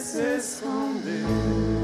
veces condenó.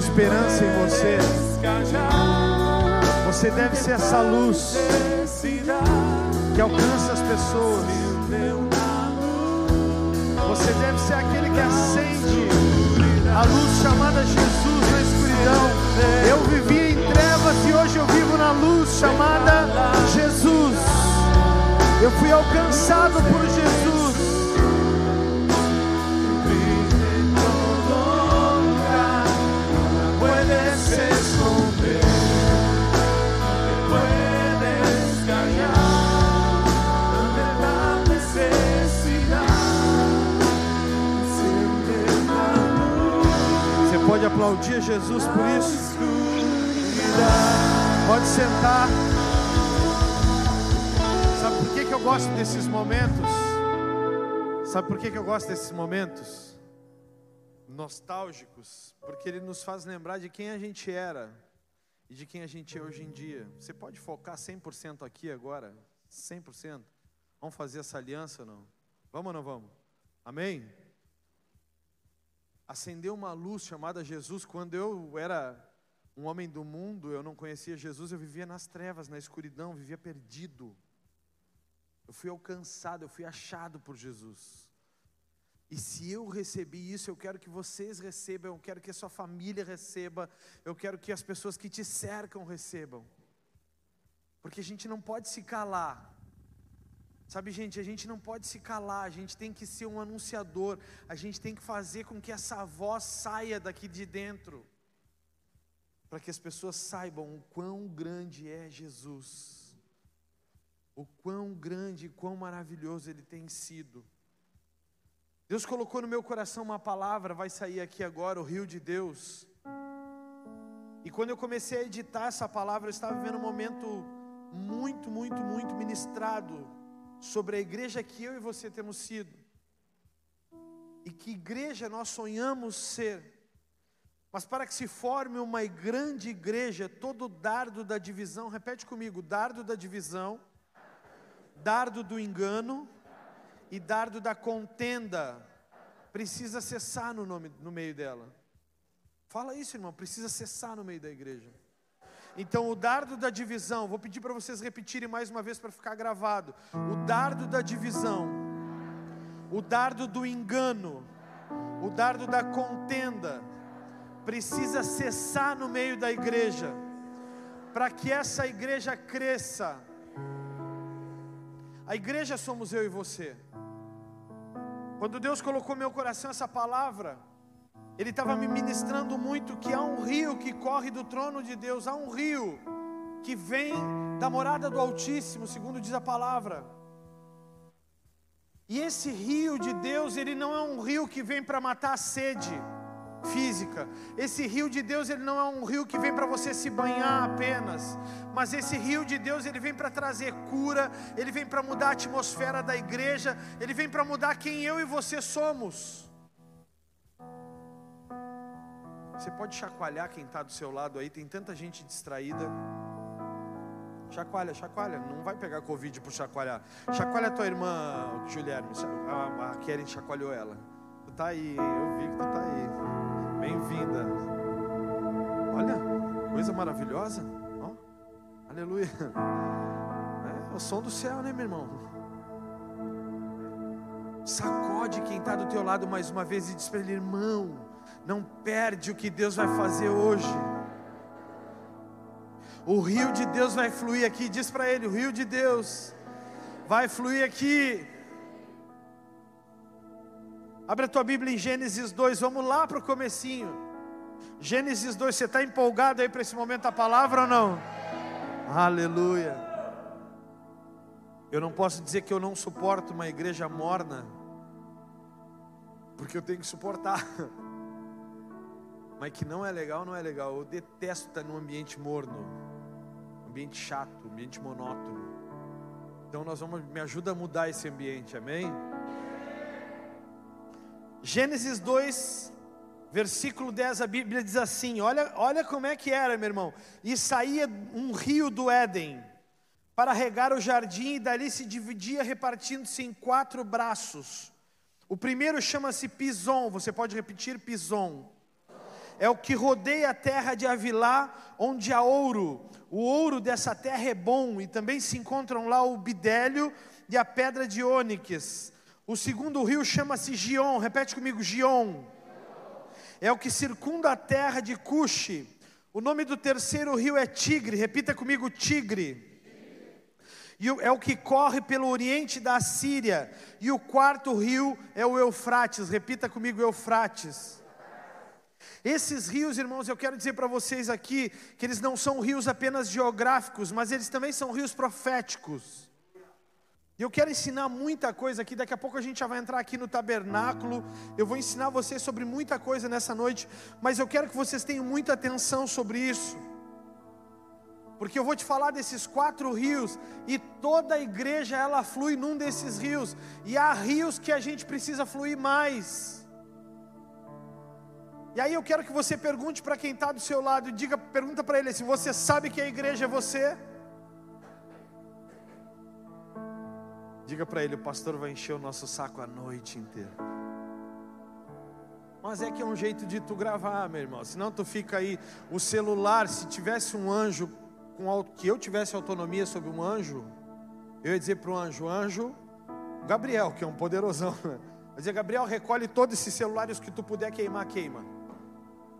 Esperança em você. Você deve ser essa luz que alcança as pessoas. Você deve ser aquele que acende a luz chamada Jesus na escuridão. Eu vivia em trevas e hoje eu vivo na luz chamada Jesus. Eu fui alcançado por Jesus. Pode aplaudir Jesus por isso? Pode sentar. Sabe por que, que eu gosto desses momentos? Sabe por que, que eu gosto desses momentos? Nostálgicos. Porque ele nos faz lembrar de quem a gente era e de quem a gente é hoje em dia. Você pode focar 100% aqui agora? 100%? Vamos fazer essa aliança ou não? Vamos ou não vamos? Amém? Acendeu uma luz chamada Jesus quando eu era um homem do mundo, eu não conhecia Jesus, eu vivia nas trevas, na escuridão, vivia perdido. Eu fui alcançado, eu fui achado por Jesus. E se eu recebi isso, eu quero que vocês recebam, eu quero que a sua família receba, eu quero que as pessoas que te cercam recebam. Porque a gente não pode se calar. Sabe, gente, a gente não pode se calar, a gente tem que ser um anunciador, a gente tem que fazer com que essa voz saia daqui de dentro para que as pessoas saibam o quão grande é Jesus, o quão grande e quão maravilhoso Ele tem sido. Deus colocou no meu coração uma palavra, vai sair aqui agora, o rio de Deus. E quando eu comecei a editar essa palavra, eu estava vivendo um momento muito, muito, muito ministrado sobre a igreja que eu e você temos sido. E que igreja nós sonhamos ser. Mas para que se forme uma grande igreja, todo dardo da divisão, repete comigo: dardo da divisão, dardo do engano e dardo da contenda, precisa cessar no, nome, no meio dela. Fala isso, irmão, precisa cessar no meio da igreja. Então, o dardo da divisão, vou pedir para vocês repetirem mais uma vez para ficar gravado: o dardo da divisão, o dardo do engano, o dardo da contenda, precisa cessar no meio da igreja, para que essa igreja cresça. A igreja somos eu e você. Quando Deus colocou no meu coração essa palavra, Ele estava me ministrando muito que há um rio que corre do trono de Deus, há um rio que vem da morada do Altíssimo, segundo diz a palavra. E esse rio de Deus, ele não é um rio que vem para matar a sede física. Esse rio de Deus, ele não é um rio que vem para você se banhar apenas, mas esse rio de Deus, ele vem para trazer cura, ele vem para mudar a atmosfera da igreja, ele vem para mudar quem eu e você somos. Você pode chacoalhar quem está do seu lado aí, tem tanta gente distraída. Chacoalha, chacoalha, não vai pegar Covid por chacoalhar. Chacoalha tua irmã, Juliane. A, Keren chacoalhou ela. Tu tá aí, eu vi que tu tá aí. Bem-vinda. Olha, coisa maravilhosa. Ó, aleluia. É o som do céu, né, meu irmão? Sacode quem está do teu lado mais uma vez e diz para ele, irmão, não perde o que Deus vai fazer hoje. O rio de Deus vai fluir aqui. Diz para ele: o rio de Deus vai fluir aqui. Abre a tua Bíblia em Gênesis 2, vamos lá para o comecinho. Gênesis 2, você está empolgado aí para esse momento da palavra ou não? Aleluia. Eu não posso dizer que eu não suporto uma igreja morna, porque eu tenho que suportar. Mas que não é legal, não é legal. Eu detesto estar num ambiente morno, ambiente chato, ambiente monótono. Então nós vamos, me ajuda a mudar esse ambiente, amém? Gênesis 2, versículo 10, a Bíblia diz assim: olha, olha como é que era, meu irmão. E saía um rio do Éden para regar o jardim, e dali se dividia, repartindo-se em quatro braços. O primeiro chama-se Pison, você pode repetir Pison. É o que rodeia a terra de Avilá, onde há ouro. O ouro dessa terra é bom, e também se encontram lá o bidélio e a pedra de ônix. O segundo rio chama-se Gion, repete comigo, Gion. É o que circunda a terra de Cuxi. O nome do terceiro rio é Tigre, repita comigo, Tigre e é o que corre pelo oriente da Síria, e o quarto rio é o Eufrates, repita comigo, Eufrates. Esses rios, irmãos, eu quero dizer para vocês aqui que eles não são rios apenas geográficos, mas eles também são rios proféticos. Eu quero ensinar muita coisa aqui, daqui a pouco a gente já vai entrar aqui no tabernáculo. Eu vou ensinar vocês sobre muita coisa nessa noite, mas eu quero que vocês tenham muita atenção sobre isso porque eu vou te falar desses quatro rios e toda a igreja ela flui num desses rios e há rios que a gente precisa fluir mais. E aí eu quero que você pergunte para quem está do seu lado, diga, pergunta para ele se você sabe que a igreja é você. Diga para ele, o pastor vai encher o nosso saco a noite inteira. Mas é que é um jeito de tu gravar, meu irmão. Senão tu fica aí, o celular, se tivesse um anjo com que eu tivesse autonomia sobre um anjo, eu ia dizer para o anjo, anjo, Gabriel, que é um poderosão, né? eu dizer, Gabriel, recolhe todos esses celulares que tu puder queimar, queima.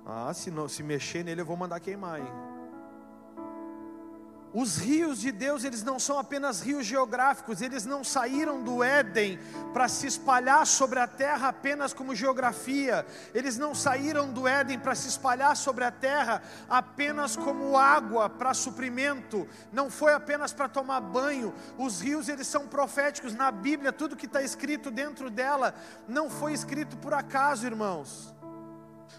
Ah, se, não, se mexer nele eu vou mandar queimar, hein? Os rios de Deus, eles não são apenas rios geográficos, eles não saíram do Éden para se espalhar sobre a terra apenas como geografia, eles não saíram do Éden para se espalhar sobre a terra apenas como água para suprimento, não foi apenas para tomar banho. Os rios, eles são proféticos na Bíblia, tudo que está escrito dentro dela não foi escrito por acaso, irmãos.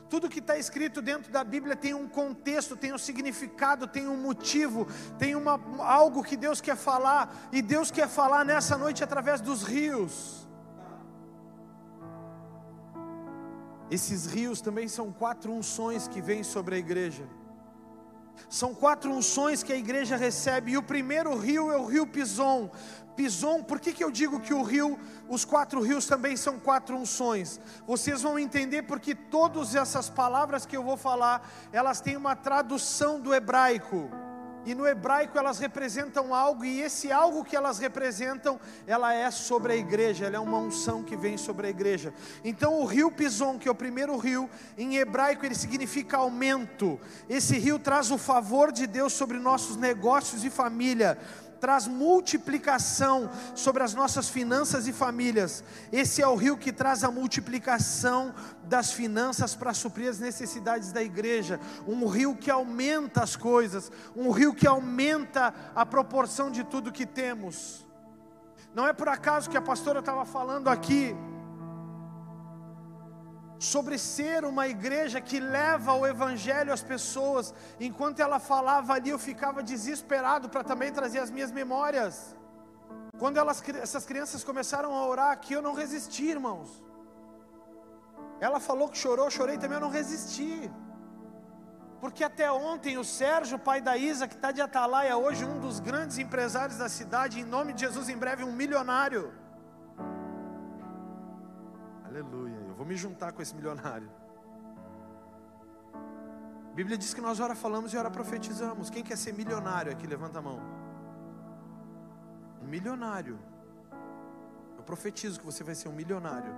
Tudo que está escrito dentro da Bíblia tem um contexto, tem um significado, tem um motivo, tem uma, algo que Deus quer falar, e Deus quer falar nessa noite através dos rios. Esses rios também são quatro unções que vêm sobre a igreja. São quatro unções que a igreja recebe, e o primeiro rio é o rio Pison. Pison, por que, que eu digo que o rio, os quatro rios também são quatro unções? Vocês vão entender porque todas essas palavras que eu vou falar, elas têm uma tradução do hebraico. E no hebraico elas representam algo, e esse algo que elas representam, ela é sobre a igreja, ela é uma unção que vem sobre a igreja. Então o rio Pison, que é o primeiro rio, em hebraico ele significa aumento. Esse rio traz o favor de Deus sobre nossos negócios e família traz multiplicação sobre as nossas finanças e famílias. Esse é o rio que traz a multiplicação das finanças para suprir as necessidades da igreja. Um rio que aumenta as coisas, um rio que aumenta a proporção de tudo que temos. Não é por acaso que a pastora estava falando aqui sobre ser uma igreja que leva o evangelho às pessoas. Enquanto ela falava ali, eu ficava desesperado para também trazer as minhas memórias. Quando elas, essas crianças começaram a orar aqui, eu não resisti, irmãos. Ela falou que chorou, chorei também, eu não resisti. Porque até ontem o Sérgio, pai da Isa, que está de Atalaia hoje, um dos grandes empresários da cidade, em nome de Jesus, em breve um milionário. Aleluia. Vou me juntar com esse milionário. A Bíblia diz que nós ora falamos e ora profetizamos. Quem quer ser milionário aqui? Levanta a mão. Um milionário. Eu profetizo que você vai ser um milionário.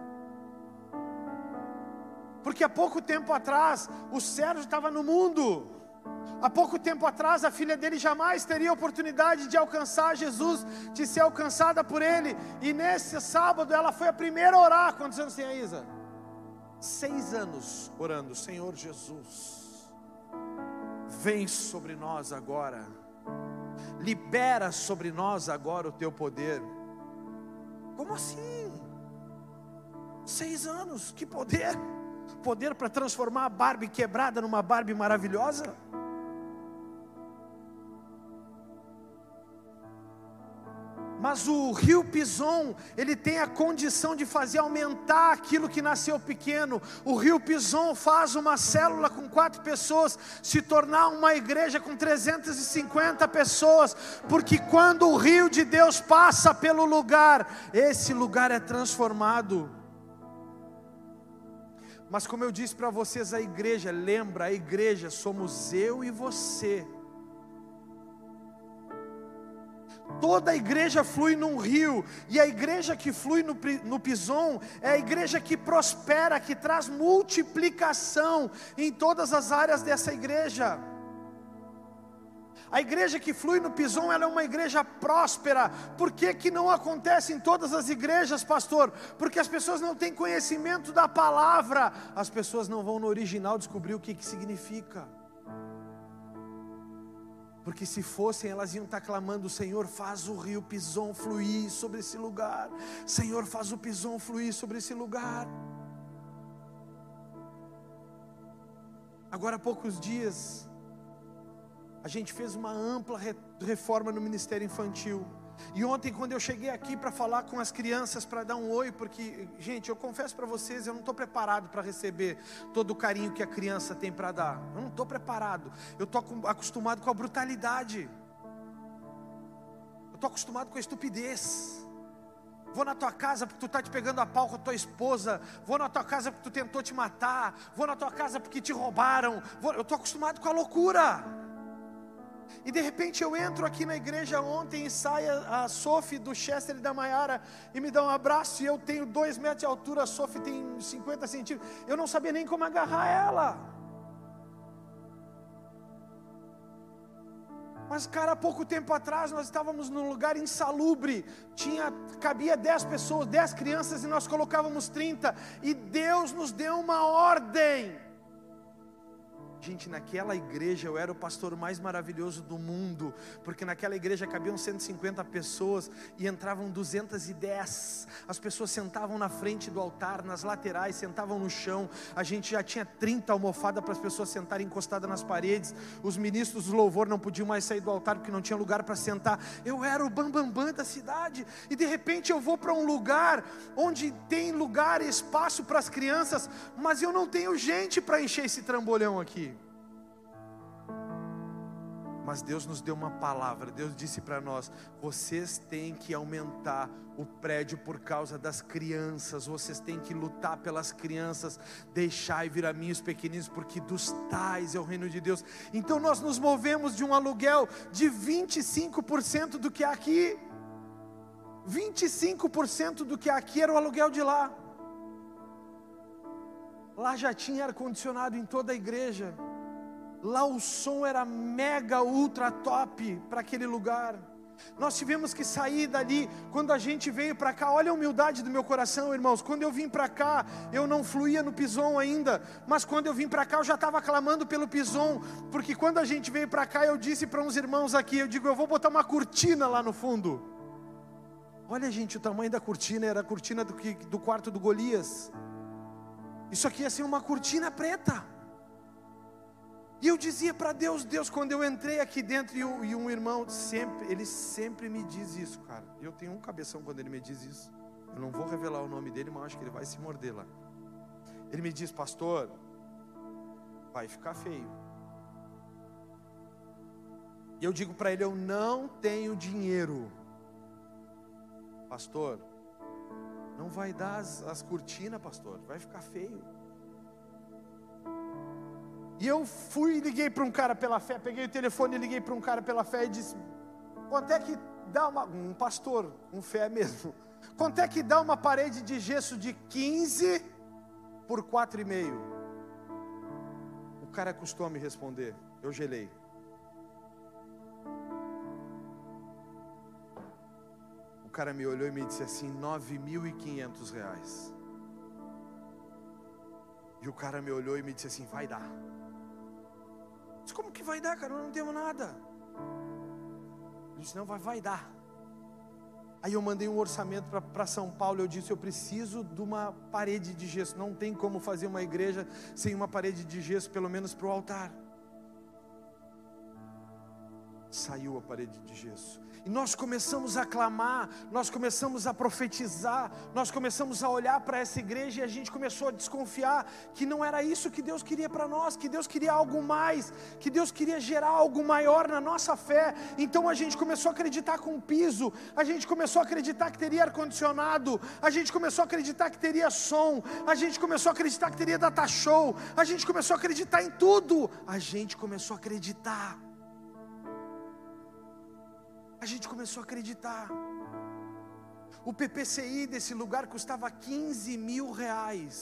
Porque há pouco tempo atrás, o Sérgio estava no mundo. Há pouco tempo atrás, a filha dele jamais teria oportunidade de alcançar Jesus, de ser alcançada por ele. E nesse sábado, ela foi a primeira a orar. Quantos anos tem a Isa? Seis anos orando: Senhor Jesus, vem sobre nós agora, libera sobre nós agora o teu poder. Como assim? Seis anos, que poder? Poder para transformar a Barbie quebrada numa Barbie maravilhosa? Mas o rio Pison, ele tem a condição de fazer aumentar aquilo que nasceu pequeno. O rio Pison faz uma célula com quatro pessoas se tornar uma igreja com 350 pessoas, porque quando o rio de Deus passa pelo lugar, esse lugar é transformado. Mas como eu disse para vocês, a igreja, lembra, a igreja somos eu e você. Toda a igreja flui num rio, e a igreja que flui no, no Pison é a igreja que prospera, que traz multiplicação em todas as áreas dessa igreja. A igreja que flui no Pison, ela é uma igreja próspera. Por que, que não acontece em todas as igrejas, pastor? Porque as pessoas não têm conhecimento da palavra, as pessoas não vão no original descobrir o que, que significa. Porque se fossem, elas iam estar clamando: Senhor, faz o rio Pison fluir sobre esse lugar. Senhor, faz o Pison fluir sobre esse lugar. Agora há poucos dias, a gente fez uma ampla reforma no Ministério Infantil. E ontem, quando eu cheguei aqui para falar com as crianças, para dar um oi, porque, gente, eu confesso para vocês, eu não estou preparado para receber todo o carinho que a criança tem para dar. Eu não estou preparado. Eu estou acostumado com a brutalidade. Eu estou acostumado com a estupidez. Vou na tua casa porque tu está te pegando a pau com a tua esposa. Vou na tua casa porque tu tentou te matar. Vou na tua casa porque te roubaram. Vou... Eu estou acostumado com a loucura. E de repente eu entro aqui na igreja ontem e sai a, a Sophie do Chester e da Maiara e me dá um abraço. E eu tenho dois metros de altura, a Sophie tem 50 centímetros. Eu não sabia nem como agarrar ela. Mas, cara, há pouco tempo atrás nós estávamos num lugar insalubre, tinha, cabia 10 pessoas, 10 crianças e nós colocávamos 30, e Deus nos deu uma ordem Gente, naquela igreja eu era o pastor mais maravilhoso do mundo, porque naquela igreja cabiam 150 pessoas e entravam 210. As pessoas sentavam na frente do altar, nas laterais, sentavam no chão. A gente já tinha 30 almofadas para as pessoas sentarem encostadas nas paredes. Os ministros do louvor não podiam mais sair do altar porque não tinha lugar para sentar. Eu era o bambambam bam, bam da cidade e de repente eu vou para um lugar onde tem lugar, espaço para as crianças, mas eu não tenho gente para encher esse trambolhão aqui. Mas Deus nos deu uma palavra. Deus disse para nós: vocês têm que aumentar o prédio por causa das crianças. Vocês têm que lutar pelas crianças. Deixai vir a mim os pequeninos, porque dos tais é o reino de Deus. Então nós nos movemos de um aluguel de 25% do que aqui. 25% do que aqui era o aluguel de lá. Lá já tinha ar-condicionado em toda a igreja. Lá o som era mega ultra top para aquele lugar. Nós tivemos que sair dali quando a gente veio para cá. Olha a humildade do meu coração, irmãos. Quando eu vim para cá, eu não fluía no pison ainda, mas quando eu vim para cá, eu já estava clamando pelo pison, porque quando a gente veio para cá, eu disse para uns irmãos aqui, eu digo, eu vou botar uma cortina lá no fundo. Olha, gente, o tamanho da cortina era a cortina do, do quarto do Golias. Isso aqui ia ser uma cortina preta. E eu dizia para Deus, Deus, quando eu entrei aqui dentro, e, e, um irmão sempre, ele sempre me diz isso, cara. Eu tenho um cabeção quando ele me diz isso. Eu não vou revelar o nome dele, mas acho que ele vai se morder lá. Ele me diz, pastor, vai ficar feio. E eu digo para ele, eu não tenho dinheiro. Pastor, não vai dar as, as cortinas, pastor, vai ficar feio. E eu fui e liguei para um cara pela fé, peguei o telefone e liguei para um cara pela fé e disse: quanto é que dá uma. Um pastor, com fé mesmo. Quanto é que dá uma parede de gesso de 15 por 4,5? O cara custou a me responder. Eu gelei. O cara me olhou e me disse assim: 9.500 reais. E o cara me olhou e me disse assim: vai dar. Mas como que vai dar, cara? Nós não temos nada. Ele disse: Não, vai, vai dar. Aí eu mandei um orçamento para São Paulo. Eu disse: Eu preciso de uma parede de gesso. Não tem como fazer uma igreja sem uma parede de gesso, pelo menos para o altar. Saiu a parede de gesso. E nós começamos a clamar, nós começamos a profetizar, nós começamos a olhar para essa igreja e a gente começou a desconfiar que não era isso que Deus queria para nós, que Deus queria algo mais, que Deus queria gerar algo maior na nossa fé. Então a gente começou a acreditar com piso, a gente começou a acreditar que teria ar-condicionado, a gente começou a acreditar que teria som, a gente começou a acreditar que teria data show, a gente começou a acreditar em tudo, a gente começou a acreditar a gente começou a acreditar. O PPCI desse lugar custava 15 mil reais.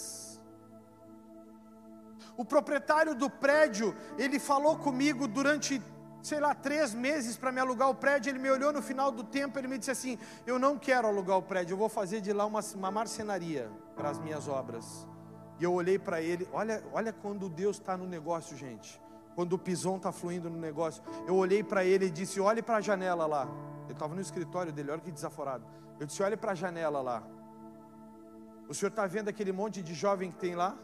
O proprietário do prédio, ele falou comigo durante, sei lá, três meses para me alugar o prédio. Ele me olhou no final do tempo, ele me disse assim: Eu não quero alugar o prédio, eu vou fazer de lá uma, uma marcenaria para as minhas obras. E eu olhei para ele, olha, olha quando Deus está no negócio, gente quando o pisão está fluindo no negócio. Eu olhei para ele e disse: Olhe para a janela lá. Ele estava no escritório dele, olha que desaforado. Eu disse: Olhe para a janela lá. O senhor está vendo aquele monte de jovem que tem lá?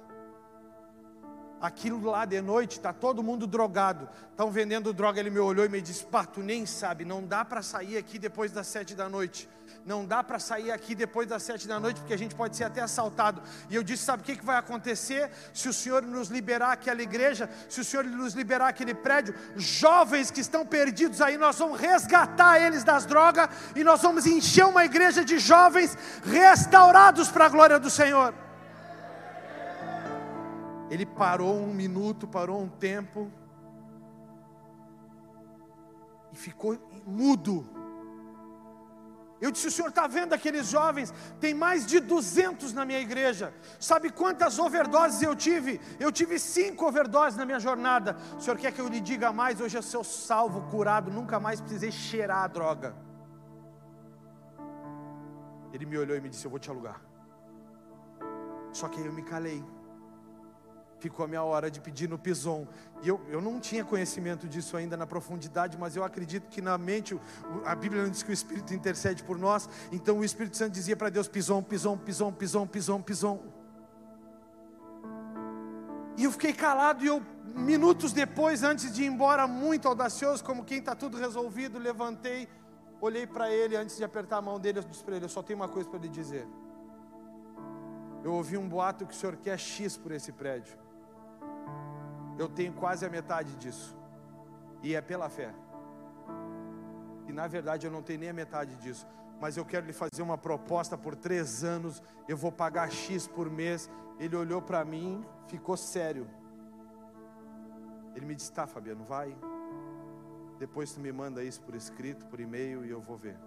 Aquilo lá de noite, está todo mundo drogado. Estão vendendo droga. Ele me olhou e me disse: Pá, tu nem sabe, não dá para sair aqui depois das sete da noite não dá para sair aqui depois das sete da noite, porque a gente pode ser até assaltado. E eu disse: sabe o que, que vai acontecer se o Senhor nos liberar aquela igreja, se o Senhor nos liberar aquele prédio? Jovens que estão perdidos aí, nós vamos resgatar eles das drogas e nós vamos encher uma igreja de jovens restaurados para a glória do Senhor. Ele parou um minuto, parou um tempo e ficou mudo. Eu disse: o senhor está vendo aqueles jovens? Tem mais de 200 na minha igreja. Sabe quantas overdoses eu tive? Eu tive cinco overdoses na minha jornada. O senhor quer que eu lhe diga mais? Hoje eu sou salvo, curado, nunca mais precisei cheirar a droga. Ele me olhou e me disse: Eu vou te alugar. Só que aí eu me calei ficou a minha hora de pedir no Pison. E eu, eu não tinha conhecimento disso ainda na profundidade, mas eu acredito que na mente, a Bíblia não diz que o Espírito intercede por nós, então o Espírito Santo dizia para Deus: Pison, Pison, Pison, Pison, Pison, Pison. E eu fiquei calado e eu, minutos depois, antes de ir embora, muito audacioso, como quem está tudo resolvido, levantei, olhei para ele, antes de apertar a mão dele, eu disse para ele: Eu só tenho uma coisa para lhe dizer. Eu ouvi um boato que o senhor quer X por esse prédio. Eu tenho quase a metade disso. E é pela fé. E na verdade eu não tenho nem a metade disso. Mas eu quero lhe fazer uma proposta por três anos. Eu vou pagar X por mês. Ele olhou para mim, ficou sério. Ele me disse: Tá, Fabiano, vai. Depois tu me manda isso por escrito, por e-mail e eu vou ver.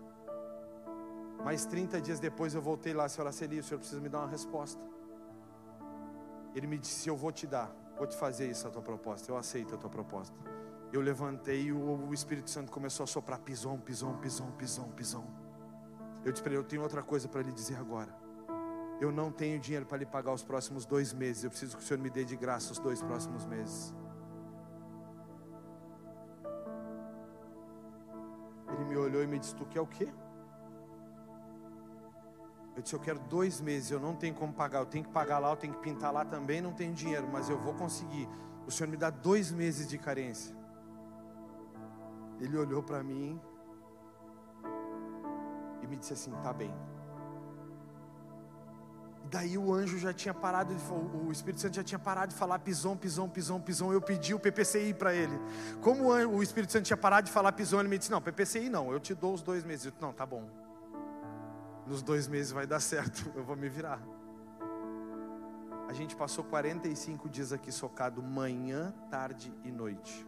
Mais 30 dias depois eu voltei lá, senhora Celia, o senhor precisa me dar uma resposta. Ele me disse: Eu vou te dar. Vou te fazer isso a tua proposta. Eu aceito a tua proposta. Eu levantei e o, Espírito Santo começou a soprar pisão, pisão, pisão, pisão, pisão. Eu disse para ele: Eu tenho outra coisa para lhe dizer agora. Eu não tenho dinheiro para lhe pagar os próximos dois meses. Eu preciso que o Senhor me dê de graça os dois próximos meses. Ele me olhou e me disse: Tu quer o quê? Eu disse: Eu quero dois meses, eu não tenho como pagar, eu tenho que pagar lá, eu tenho que pintar lá também, não tenho dinheiro, mas eu vou conseguir. O Senhor me dá dois meses de carência. Ele olhou para mim e me disse assim: Tá bem. E daí o anjo já tinha parado, o Espírito Santo já tinha parado de falar pisão, pisão, pisão, pisão. Eu pedi o PPCI para ele. Como o Espírito Santo tinha parado de falar pisão, ele me disse: Não, PPCI não, eu te dou os dois meses. Eu não, tá bom nos dois meses vai dar certo, eu vou me virar. A gente passou 45 dias aqui socado, manhã, tarde e noite.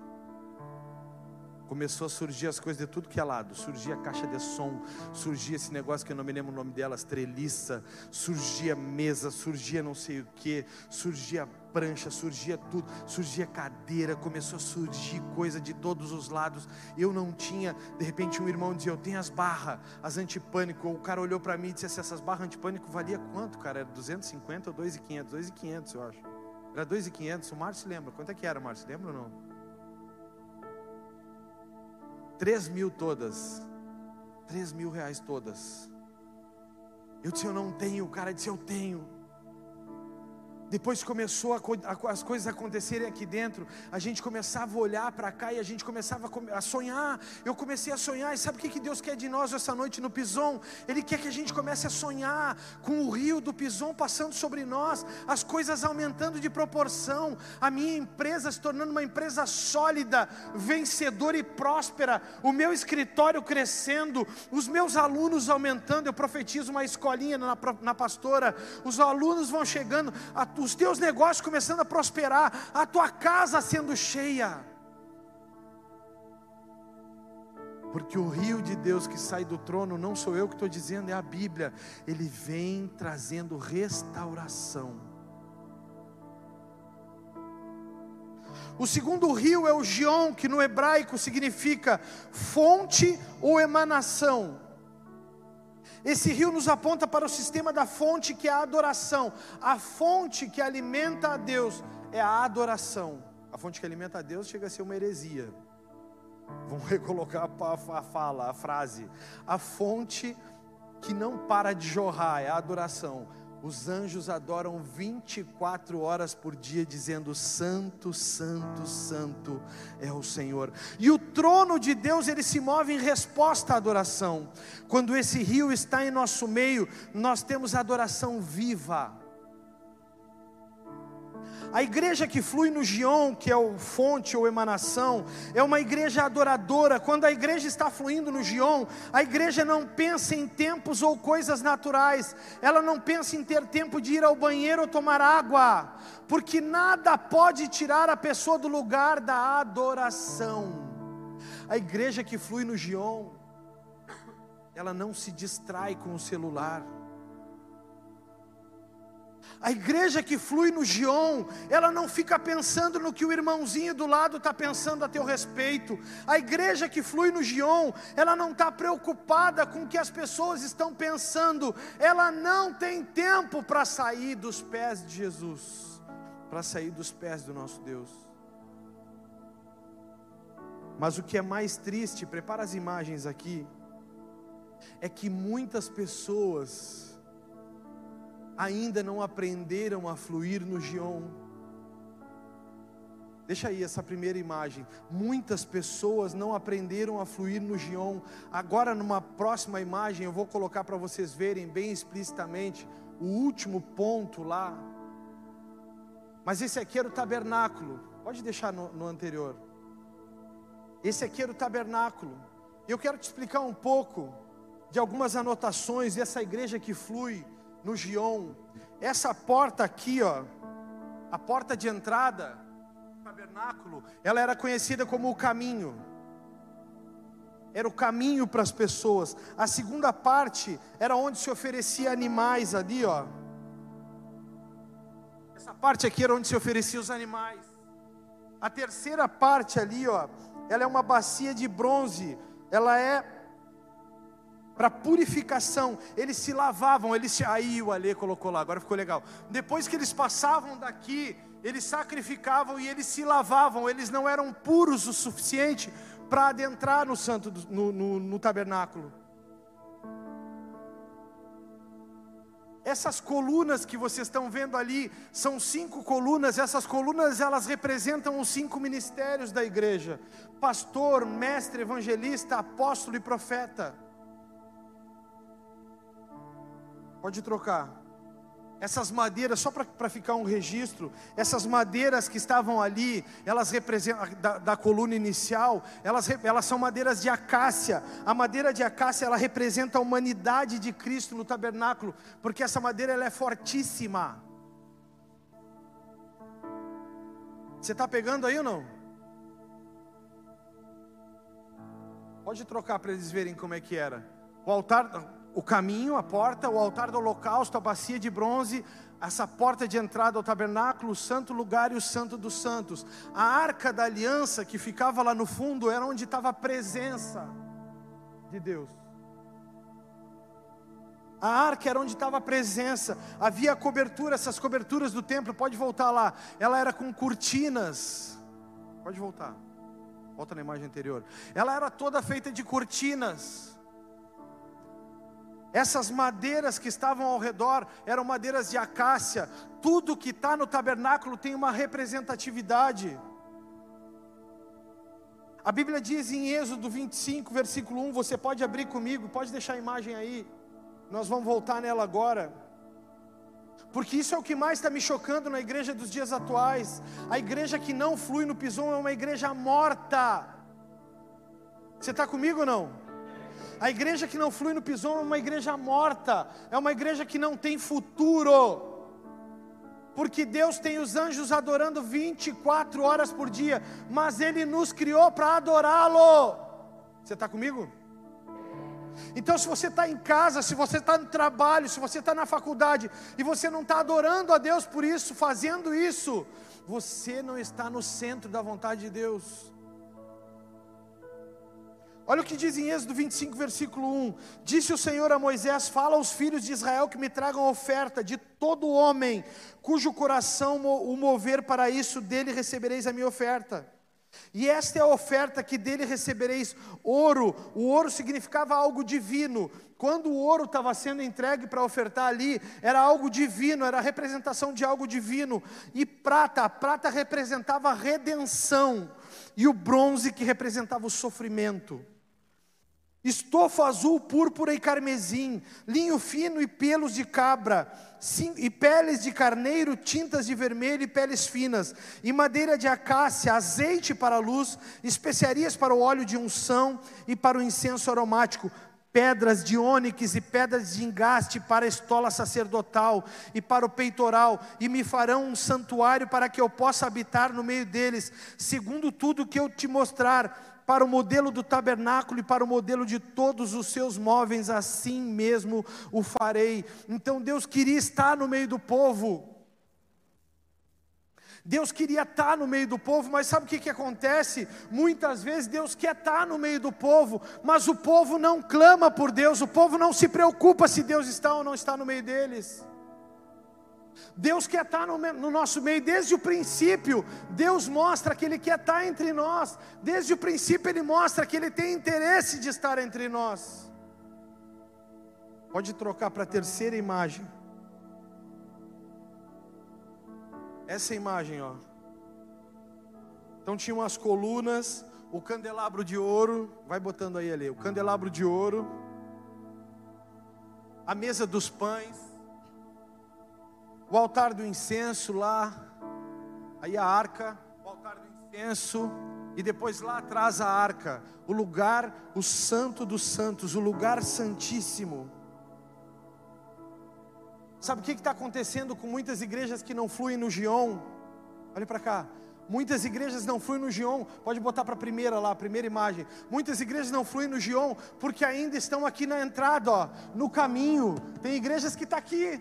Começou a surgir as coisas de tudo que é lado. Surgia a caixa de som, surgia esse negócio que eu não me lembro o nome delas, treliça, surgia mesa, surgia não sei o que, surgia prancha, surgia tudo, surgia cadeira, começou a surgir coisa de todos os lados. Eu não tinha, de repente um irmão dizia: Eu tenho as barras, as antipânico. O cara olhou para mim e disse assim: Essas barras antipânico valia quanto, cara? Era 250 ou 2,500? 2,500 eu acho. Era 2,500. O Márcio lembra. Quanto é que era, Márcio? Lembra ou não? Três mil todas. Três mil reais todas. Eu disse, eu não tenho. O cara disse, eu tenho. Depois começou a, as coisas acontecerem aqui dentro, a gente começava a olhar para cá e a gente começava a sonhar. Eu comecei a sonhar, e sabe o que Deus quer de nós essa noite no Pison? Ele quer que a gente comece a sonhar com o rio do Pison passando sobre nós, as coisas aumentando de proporção, a minha empresa se tornando uma empresa sólida, vencedora e próspera, o meu escritório crescendo, os meus alunos aumentando. Eu profetizo uma escolinha na, na pastora, os alunos vão chegando. A, os teus negócios começando a prosperar, a tua casa sendo cheia. Porque o rio de Deus que sai do trono, não sou eu que estou dizendo, é a Bíblia. Ele vem trazendo restauração. O segundo rio é o Gion, que no hebraico significa fonte ou emanação. Esse rio nos aponta para o sistema da fonte que é a adoração. A fonte que alimenta a Deus é a adoração. A fonte que alimenta a Deus chega a ser uma heresia. Vamos recolocar a fala, a frase. A fonte que não para de jorrar é a adoração. Os anjos adoram 24 horas por dia, dizendo: Santo, Santo, Santo é o Senhor. E o trono de Deus, ele se move em resposta à adoração. Quando esse rio está em nosso meio, nós temos adoração viva. A igreja que flui no Gion, que é o fonte ou emanação, é uma igreja adoradora. Quando a igreja está fluindo no Gion, a igreja não pensa em tempos ou coisas naturais. Ela não pensa em ter tempo de ir ao banheiro ou tomar água, porque nada pode tirar a pessoa do lugar da adoração. A igreja que flui no Gion, ela não se distrai com o celular a igreja que flui no Gion, ela não fica pensando no que o irmãozinho do lado está pensando a teu respeito. A igreja que flui no Gion, ela não está preocupada com o que as pessoas estão pensando. Ela não tem tempo para sair dos pés de Jesus, para sair dos pés do nosso Deus. Mas o que é mais triste, prepara as imagens aqui, é que muitas pessoas ainda não aprenderam a fluir no Gion. Deixa aí essa primeira imagem. Muitas pessoas não aprenderam a fluir no Gion. Agora, numa próxima imagem, eu vou colocar para vocês verem bem explicitamente o último ponto lá. Mas esse aqui era o tabernáculo. Pode deixar no, no anterior. Esse aqui era o tabernáculo. Eu quero te explicar um pouco de algumas anotações dessa igreja que flui no Gion. Essa porta aqui, ó, a porta de entrada do tabernáculo, ela era conhecida como o caminho. Era o caminho para as pessoas. A segunda parte era onde se oferecia animais ali, ó. Essa parte aqui era onde se oferecia os animais. A terceira parte ali, ó, ela é uma bacia de bronze. Ela é para purificação, eles se lavavam, eles se. Aí o Alê colocou lá, agora ficou legal. Depois que eles passavam daqui, eles sacrificavam e eles se lavavam, eles não eram puros o suficiente para adentrar no santo, no, no, no tabernáculo. Essas colunas que vocês estão vendo ali são cinco colunas. Essas colunas elas representam os cinco ministérios da igreja: pastor, mestre, evangelista, apóstolo e profeta. Pode trocar. Essas madeiras, só para ficar um registro, essas madeiras que estavam ali, elas representam, da, da, coluna inicial, elas, elas são madeiras de acácia. A madeira de acácia, ela representa a humanidade de Cristo no tabernáculo, porque essa madeira ela é fortíssima. Você está pegando aí ou não? Pode trocar para eles verem como é que era. O altar, o caminho, a porta, o altar do holocausto, a bacia de bronze, essa porta de entrada ao tabernáculo, o santo lugar e o santo dos santos. A arca da aliança que ficava lá no fundo era onde estava a presença de Deus. A arca era onde estava a presença, havia cobertura, essas coberturas do templo, pode voltar lá, ela era com cortinas, pode voltar. Volta na imagem anterior. Ela era toda feita de cortinas. Essas madeiras que estavam ao redor eram madeiras de acácia. Tudo que está no tabernáculo tem uma representatividade. A Bíblia diz em Êxodo 25, versículo 1, você pode abrir comigo, pode deixar a imagem aí. Nós vamos voltar nela agora. Porque isso é o que mais está me chocando na igreja dos dias atuais. A igreja que não flui no pisão é uma igreja morta. Você está comigo ou não? A igreja que não flui no pisão é uma igreja morta, é uma igreja que não tem futuro. Porque Deus tem os anjos adorando 24 horas por dia, mas Ele nos criou para adorá-lo. Você está comigo? Então, se você está em casa, se você está no trabalho, se você está na faculdade e você não está adorando a Deus por isso, fazendo isso, você não está no centro da vontade de Deus. Olha o que diz em Êxodo 25, versículo 1: Disse o Senhor a Moisés: Fala aos filhos de Israel que me tragam oferta de todo homem, cujo coração o mover para isso, dele recebereis a minha oferta. E esta é a oferta que dele recebereis: ouro. O ouro significava algo divino. Quando o ouro estava sendo entregue para ofertar ali, era algo divino, era a representação de algo divino. E prata, a prata representava a redenção, e o bronze que representava o sofrimento estofa azul, púrpura e carmesim, linho fino e pelos de cabra, e peles de carneiro, tintas de vermelho e peles finas, e madeira de acácia, azeite para a luz, especiarias para o óleo de unção e para o incenso aromático, pedras de ônix e pedras de engaste para a estola sacerdotal e para o peitoral, e me farão um santuário para que eu possa habitar no meio deles, segundo tudo que eu te mostrar para o modelo do tabernáculo e para o modelo de todos os seus móveis, assim mesmo o farei. Então Deus queria estar no meio do povo. Deus queria estar no meio do povo, mas sabe o que, que acontece? Muitas vezes Deus quer estar no meio do povo, mas o povo não clama por Deus, o povo não se preocupa se Deus está ou não está no meio deles. Deus quer estar no, no, nosso meio desde o princípio. Deus mostra que Ele quer estar entre nós. Desde o princípio, Ele mostra que Ele tem interesse de estar entre nós. Pode trocar para a terceira imagem. Essa imagem, ó. Então tinha umas colunas, o candelabro de ouro, vai botando aí ali, o candelabro de ouro, a mesa dos pães o altar do incenso lá, aí a arca, o altar do incenso, e depois lá atrás a arca, o lugar, o santo dos santos, o lugar santíssimo. Sabe o que está acontecendo com muitas igrejas que não fluem no Gion? Olhe para cá. Muitas igrejas não fluem no Gion, pode botar para a primeira lá, a primeira imagem. Muitas igrejas não fluem no Gion porque ainda estão aqui na entrada, ó, no caminho. Tem igrejas que estão tá aqui,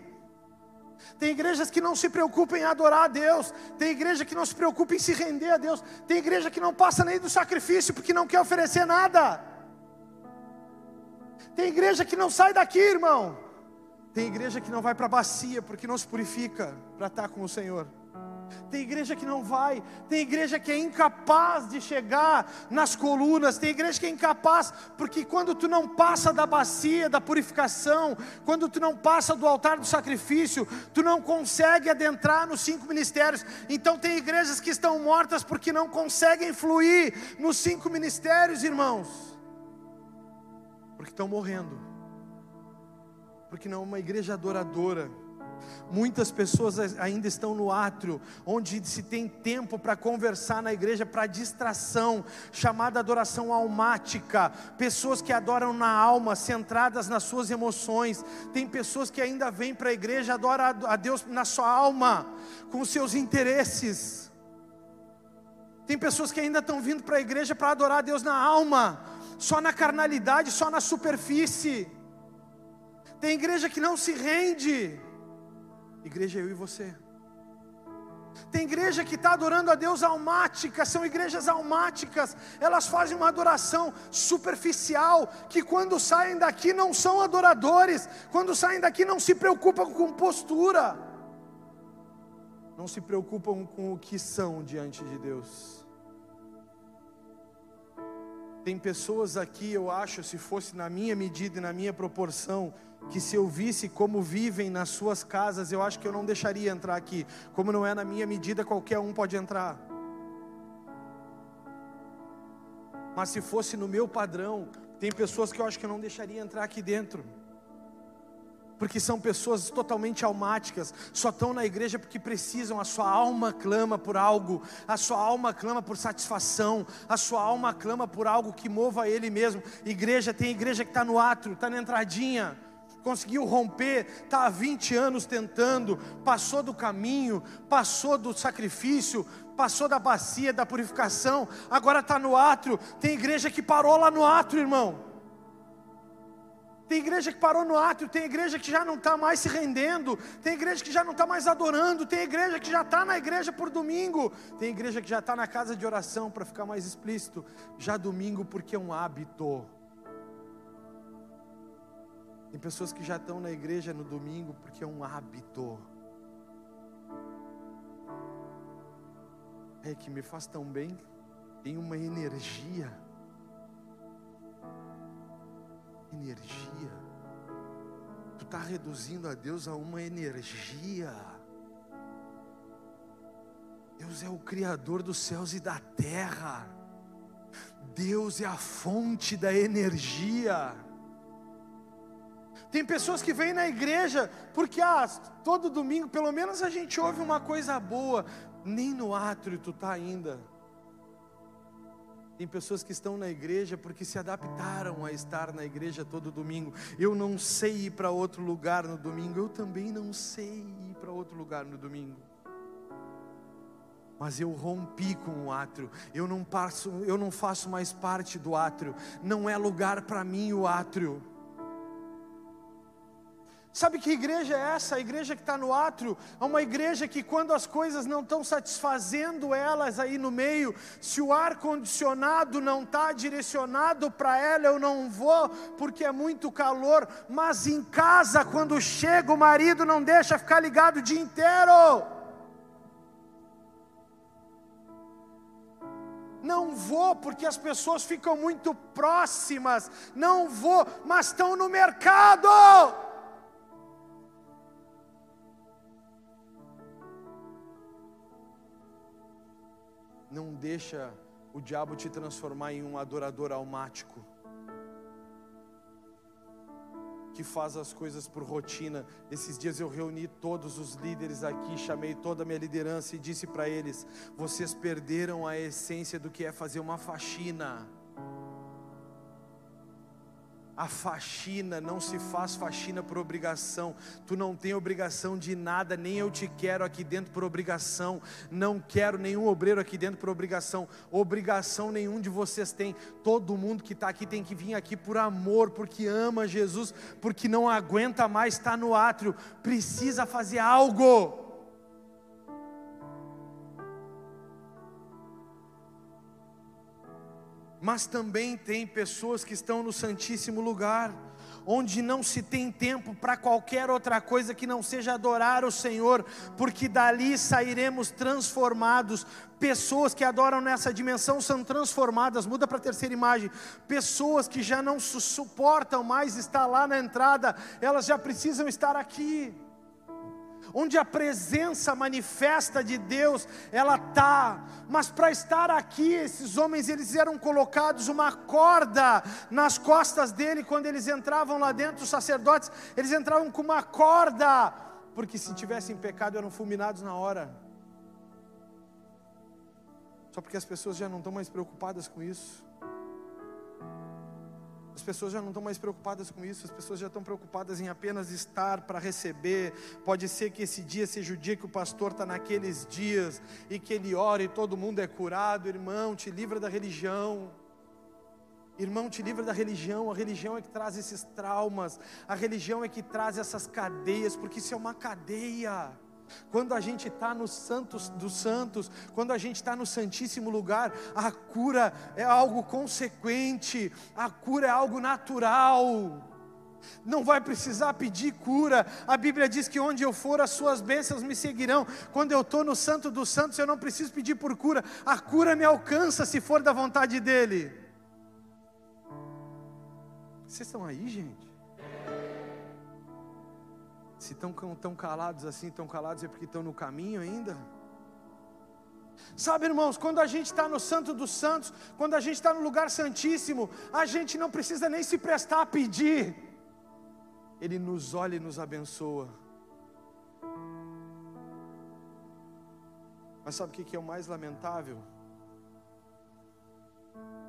tem igrejas que não se preocupam em adorar a Deus. Tem igreja que não se preocupa em se render a Deus. Tem igreja que não passa nem do sacrifício porque não quer oferecer nada. Tem igreja que não sai daqui, irmão. Tem igreja que não vai para a bacia porque não se purifica para estar com o Senhor tem igreja que não vai, tem igreja que é incapaz de chegar nas colunas, tem igreja que é incapaz, porque quando tu não passa da bacia da purificação, quando tu não passa do altar do sacrifício, tu não consegue adentrar nos cinco ministérios. Então tem igrejas que estão mortas porque não conseguem fluir nos cinco ministérios, irmãos, porque estão morrendo, porque não é uma igreja adoradora Muitas pessoas ainda estão no átrio, onde se tem tempo para conversar na igreja, para distração, chamada adoração almática. Pessoas que adoram na alma, centradas nas suas emoções. Tem pessoas que ainda vêm para a igreja, adoram a Deus na sua alma, com seus interesses. Tem pessoas que ainda estão vindo para a igreja para adorar a Deus na alma, só na carnalidade, só na superfície. Tem igreja que não se rende. Igreja é eu e você. Tem igreja que está adorando a Deus almática, são igrejas almáticas, elas fazem uma adoração superficial, que quando saem daqui não são adoradores, quando saem daqui não se preocupam com postura, não se preocupam com o que são diante de Deus. Tem pessoas aqui, eu acho, se fosse na minha medida e na minha proporção, que se eu visse como vivem nas suas casas, eu acho que eu não deixaria entrar aqui. Como não é na minha medida, qualquer um pode entrar. Mas se fosse no meu padrão, tem pessoas que eu acho que eu não deixaria entrar aqui dentro porque são pessoas totalmente almáticas, só estão na igreja porque precisam, a sua alma clama por algo, a sua alma clama por satisfação, a sua alma clama por algo que mova ele mesmo. Igreja, tem igreja que está no átrio, está na entradinha, conseguiu romper, está há 20 anos tentando, passou do caminho, passou do sacrifício, passou da bacia, da purificação, agora está no átrio. Tem igreja que parou lá no átrio, irmão. Tem igreja que parou no átrio, tem igreja que já não está mais se rendendo, tem igreja que já não está mais adorando, tem igreja que já está na igreja por domingo, tem igreja que já está na casa de oração, para ficar mais explícito, já domingo porque é um hábito. Tem pessoas que já estão na igreja no domingo porque é um hábito. É que me faz tão bem, tem uma energia energia. Tu está reduzindo a Deus a uma energia. Deus é o Criador dos céus e da terra. Deus é a fonte da energia. Tem pessoas que vêm na igreja porque ah, todo domingo pelo menos a gente ouve uma coisa boa. Nem no átrio tu está ainda. Tem pessoas que estão na igreja porque se adaptaram a estar na igreja todo domingo. Eu não sei ir para outro lugar no domingo. Eu também não sei ir para outro lugar no domingo. Mas eu rompi com o átrio. Eu não passo, eu não faço mais parte do átrio. Não é lugar para mim o átrio. Sabe que igreja é essa? A igreja que está no átrio é uma igreja que, quando as coisas não estão satisfazendo elas aí no meio, se o ar condicionado não está direcionado para ela, eu não vou porque é muito calor. Mas em casa, quando chega, o marido não deixa ficar ligado o dia inteiro. Não vou porque as pessoas ficam muito próximas. Não vou, mas estão no mercado. Não deixa o diabo te transformar em um adorador almático. Que faz as coisas por rotina. Esses dias eu reuni todos os líderes aqui, chamei toda a minha liderança e disse para eles: vocês perderam a essência do que é fazer uma faxina. A faxina não se faz faxina por obrigação. Tu não tem obrigação de nada, nem eu te quero aqui dentro por obrigação. Não quero nenhum obreiro aqui dentro por obrigação. Obrigação nenhum de vocês tem. Todo mundo que está aqui tem que vir aqui por amor, porque ama Jesus, porque não aguenta mais estar no átrio. Precisa fazer algo. Mas também tem pessoas que estão no Santíssimo Lugar, onde não se tem tempo para qualquer outra coisa que não seja adorar o Senhor, porque dali sairemos transformados. Pessoas que adoram nessa dimensão são transformadas. Muda para a terceira imagem. Pessoas que já não suportam mais estar lá na entrada, elas já precisam estar aqui onde a presença manifesta de Deus, ela tá. Mas para estar aqui, esses homens eles eram colocados uma corda nas costas dele quando eles entravam lá dentro, os sacerdotes, eles entravam com uma corda, porque se tivessem pecado eram fulminados na hora. Só porque as pessoas já não estão mais preocupadas com isso. As pessoas já não estão mais preocupadas com isso, as pessoas já estão preocupadas em apenas estar para receber. Pode ser que esse dia seja o dia que o pastor está naqueles dias e que ele ore e todo mundo é curado. Irmão, te livra da religião. Irmão, te livra da religião. A religião é que traz esses traumas, a religião é que traz essas cadeias, porque isso é uma cadeia. Quando a gente está no Santos dos Santos, quando a gente está no Santíssimo Lugar, a cura é algo consequente, a cura é algo natural. Não vai precisar pedir cura. A Bíblia diz que onde eu for, as suas bênçãos me seguirão. Quando eu estou no Santo dos Santos, eu não preciso pedir por cura. A cura me alcança se for da vontade dEle. Vocês estão aí, gente? Se estão tão calados assim, tão calados é porque estão no caminho ainda? Sabe, irmãos, quando a gente está no Santo dos Santos, quando a gente está no lugar santíssimo, a gente não precisa nem se prestar a pedir, Ele nos olha e nos abençoa. Mas sabe o que é o mais lamentável?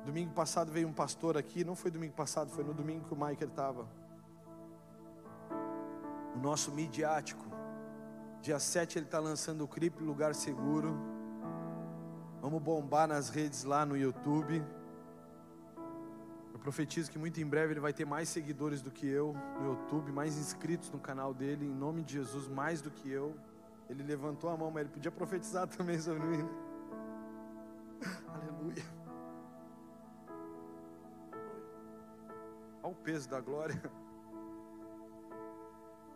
Domingo passado veio um pastor aqui, não foi domingo passado, foi no domingo que o Michael estava. O nosso midiático. Dia 7 ele está lançando o clipe Lugar Seguro. Vamos bombar nas redes lá no YouTube. Eu profetizo que muito em breve ele vai ter mais seguidores do que eu no YouTube, mais inscritos no canal dele, em nome de Jesus, mais do que eu. Ele levantou a mão, mas ele podia profetizar também sobre mim. Né? Aleluia. Olha o peso da glória.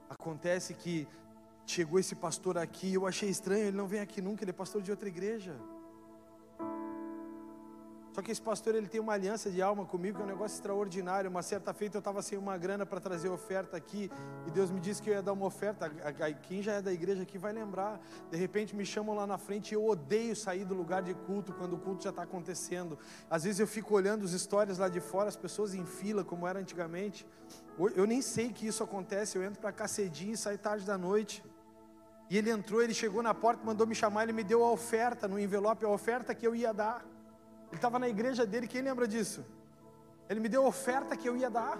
Acontece que chegou esse pastor aqui, eu achei estranho, ele não vem aqui nunca, ele é pastor de outra igreja. Só que esse pastor ele tem uma aliança de alma comigo, que é um negócio extraordinário. Uma certa feita eu estava sem uma grana para trazer oferta aqui, e Deus me disse que eu ia dar uma oferta. Quem já é da igreja aqui vai lembrar. De repente me chamam lá na frente e eu odeio sair do lugar de culto quando o culto já está acontecendo. Às vezes eu fico olhando as histórias lá de fora, as pessoas em fila, como era antigamente. Eu nem sei que isso acontece, eu entro para cá cedinho e saio tarde da noite. E ele entrou, ele chegou na porta, mandou me chamar, ele me deu a oferta no envelope, a oferta que eu ia dar. Ele estava na igreja dele, quem lembra disso? Ele me deu a oferta que eu ia dar.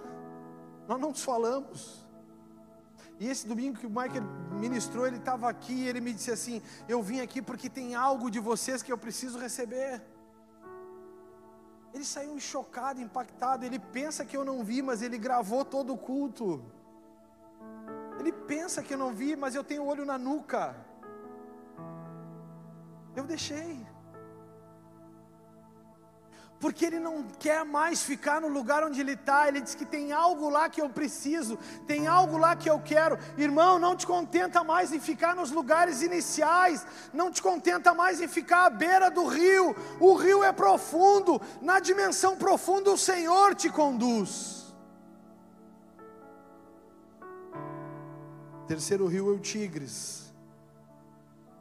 Nós não nos falamos. E esse domingo que o Michael ministrou, ele estava aqui e ele me disse assim: Eu vim aqui porque tem algo de vocês que eu preciso receber. Ele saiu chocado, impactado. Ele pensa que eu não vi, mas ele gravou todo o culto. Ele pensa que eu não vi, mas eu tenho olho na nuca. Eu deixei porque ele não quer mais ficar no lugar onde ele está. Ele diz que tem algo lá que eu preciso, tem algo lá que eu quero. Irmão, não te contenta mais em ficar nos lugares iniciais, não te contenta mais em ficar à beira do rio. O rio é profundo, na dimensão profunda o Senhor te conduz. Terceiro rio é o Tigres.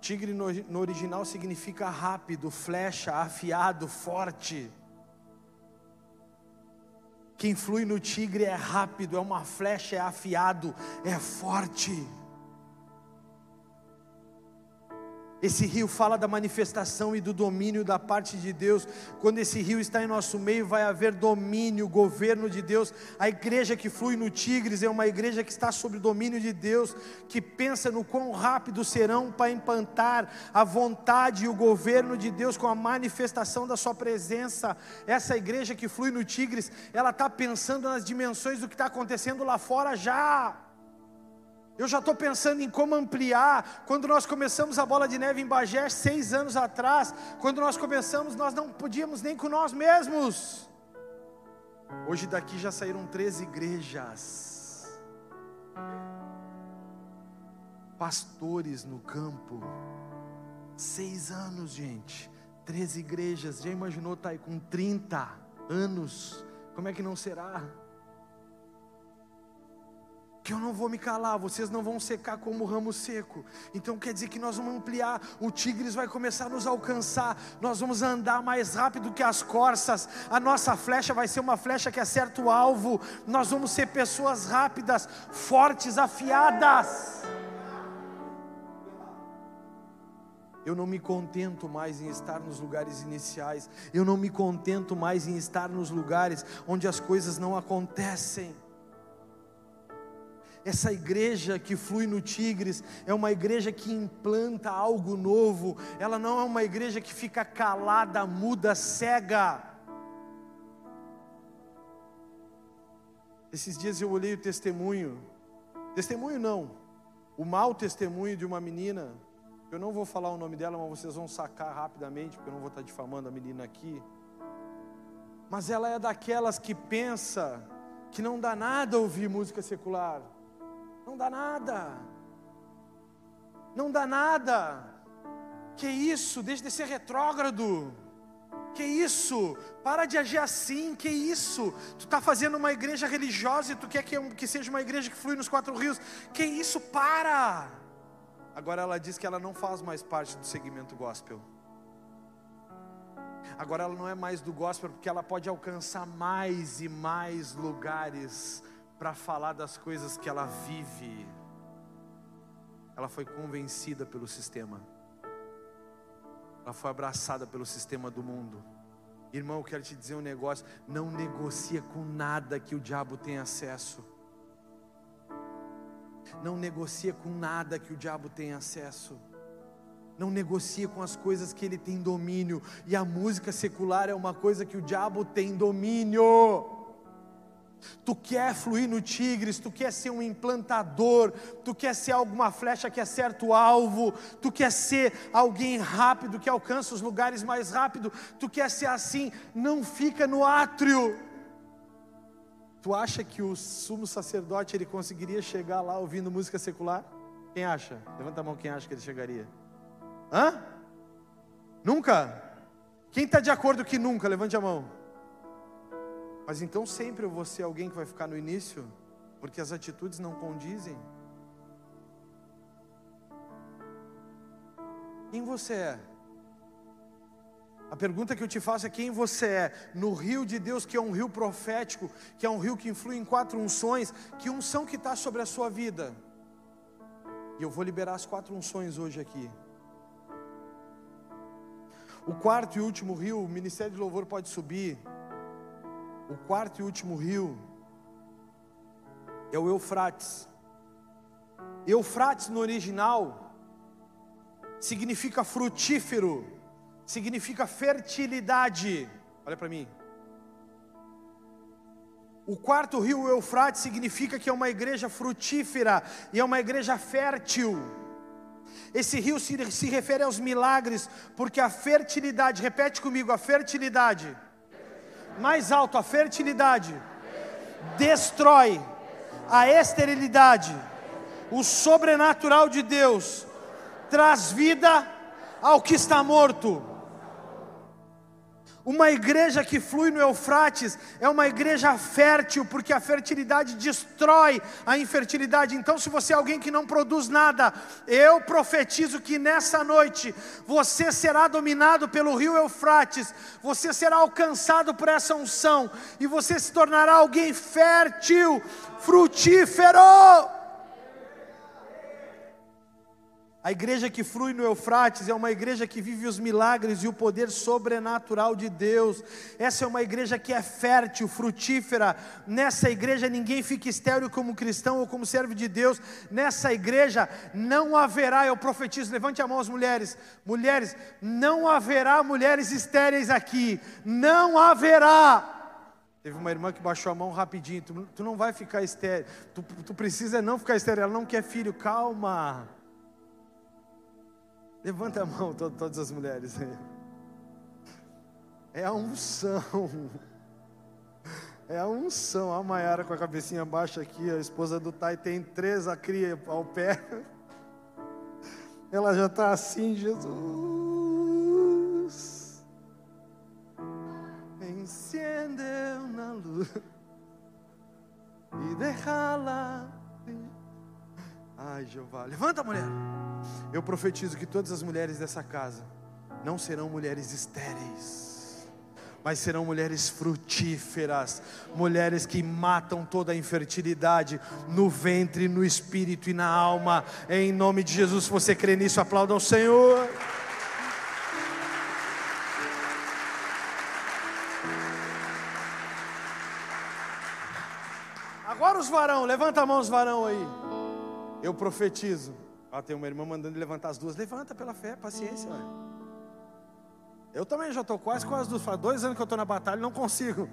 Tigre no, no original significa rápido, flecha, afiado, forte. Quem flui no tigre é rápido, é uma flecha, é afiado, é forte. Esse rio fala da manifestação e do domínio da parte de Deus. Quando esse rio está em nosso meio, vai haver domínio, governo de Deus. A igreja que flui no Tigres é uma igreja que está sob o domínio de Deus, que pensa no quão rápido serão para implantar a vontade e o governo de Deus com a manifestação da Sua presença. Essa igreja que flui no Tigres, ela está pensando nas dimensões do que está acontecendo lá fora já. Eu já estou pensando em como ampliar. Quando nós começamos a bola de neve em Bagé, seis anos atrás, quando nós começamos, nós não podíamos nem com nós mesmos. Hoje daqui já saíram três igrejas. Pastores no campo. Seis anos, gente. Três igrejas. Já imaginou estar tá aí com 30 anos? Como é que não será? Que eu não vou me calar, vocês não vão secar como ramo seco. Então quer dizer que nós vamos ampliar, o Tigres vai começar a nos alcançar, nós vamos andar mais rápido que as corças, a nossa flecha vai ser uma flecha que acerta o alvo, nós vamos ser pessoas rápidas, fortes, afiadas. Eu não me contento mais em estar nos lugares iniciais, eu não me contento mais em estar nos lugares onde as coisas não acontecem. Essa igreja que flui no Tigres é uma igreja que implanta algo novo, ela não é uma igreja que fica calada, muda, cega. Esses dias eu olhei o testemunho, testemunho não, o mau testemunho de uma menina, eu não vou falar o nome dela, mas vocês vão sacar rapidamente, porque eu não vou estar difamando a menina aqui. Mas ela é daquelas que pensa que não dá nada ouvir música secular. Não dá nada. Não dá nada. Que isso? Deixa de ser retrógrado. Que isso? Para de agir assim, que isso? Tu está fazendo uma igreja religiosa e tu quer que, que seja uma igreja que flui nos quatro rios. Que isso? Para! Agora ela diz que ela não faz mais parte do segmento gospel. Agora ela não é mais do gospel porque ela pode alcançar mais e mais lugares para falar das coisas que ela vive. Ela foi convencida pelo sistema. Ela foi abraçada pelo sistema do mundo. Irmão, eu quero te dizer um negócio: não negocia com nada que o diabo tem acesso. Não negocia com nada que o diabo tem acesso não negocia com as coisas que ele tem domínio, e a música secular é uma coisa que o diabo tem domínio. Tu quer fluir no Tigres, tu quer ser um implantador, tu quer ser alguma flecha que acerta o alvo, tu quer ser alguém rápido que alcança os lugares mais rápido, tu quer ser assim, não fica no átrio. Tu acha que o sumo sacerdote ele conseguiria chegar lá ouvindo música secular? Quem acha? Levanta a mão quem acha que ele chegaria. Hã? Nunca? Quem está de acordo que nunca? Levante a mão. Mas então sempre eu vou ser alguém que vai ficar no início, porque as atitudes não condizem. Quem você é? A pergunta que eu te faço é quem você é no rio de Deus, que é um rio profético, que é um rio que influi em quatro unções, que unção que está sobre a sua vida? E eu vou liberar as quatro unções hoje aqui. O quarto e último rio, o ministério de louvor pode subir. O quarto e último rio é o Eufrates. Eufrates no original significa frutífero, significa fertilidade. Olha para mim. O quarto rio, Eufrates, significa que é uma igreja frutífera e é uma igreja fértil. Esse rio se, se refere aos milagres, porque a fertilidade, repete comigo, a fertilidade, mais alto, a fertilidade, destrói a esterilidade, o sobrenatural de Deus, traz vida ao que está morto. Uma igreja que flui no Eufrates é uma igreja fértil, porque a fertilidade destrói a infertilidade. Então, se você é alguém que não produz nada, eu profetizo que nessa noite você será dominado pelo rio Eufrates, você será alcançado por essa unção e você se tornará alguém fértil, frutífero. A igreja que flui no Eufrates é uma igreja que vive os milagres e o poder sobrenatural de Deus. Essa é uma igreja que é fértil, frutífera. Nessa igreja ninguém fica estéril como cristão ou como servo de Deus. Nessa igreja não haverá, eu profetizo, levante a mão as mulheres. Mulheres, não haverá mulheres estéreis aqui. Não haverá. Teve uma irmã que baixou a mão rapidinho. Tu, tu não vai ficar estéril. Tu, tu precisa não ficar estéril. Ela não quer filho. Calma. Levanta a mão, to todas as mulheres aí. É a unção. É a unção. A Maiara com a cabecinha baixa aqui, a esposa do Tai tem três a cria ao pé. Ela já está assim, Jesus. Encendeu na luz e derrala. Ai, Jeová. Levanta, mulher. Eu profetizo que todas as mulheres dessa casa não serão mulheres estéreis, mas serão mulheres frutíferas, mulheres que matam toda a infertilidade no ventre, no espírito e na alma. Em nome de Jesus, se você crê nisso, aplauda ao Senhor. Agora os varão, levanta a mão os varão aí. Eu profetizo ah, tem uma irmã mandando levantar as duas. Levanta pela fé, paciência. Ué. Eu também já estou quase com as duas. Faz dois anos que eu estou na batalha e não consigo.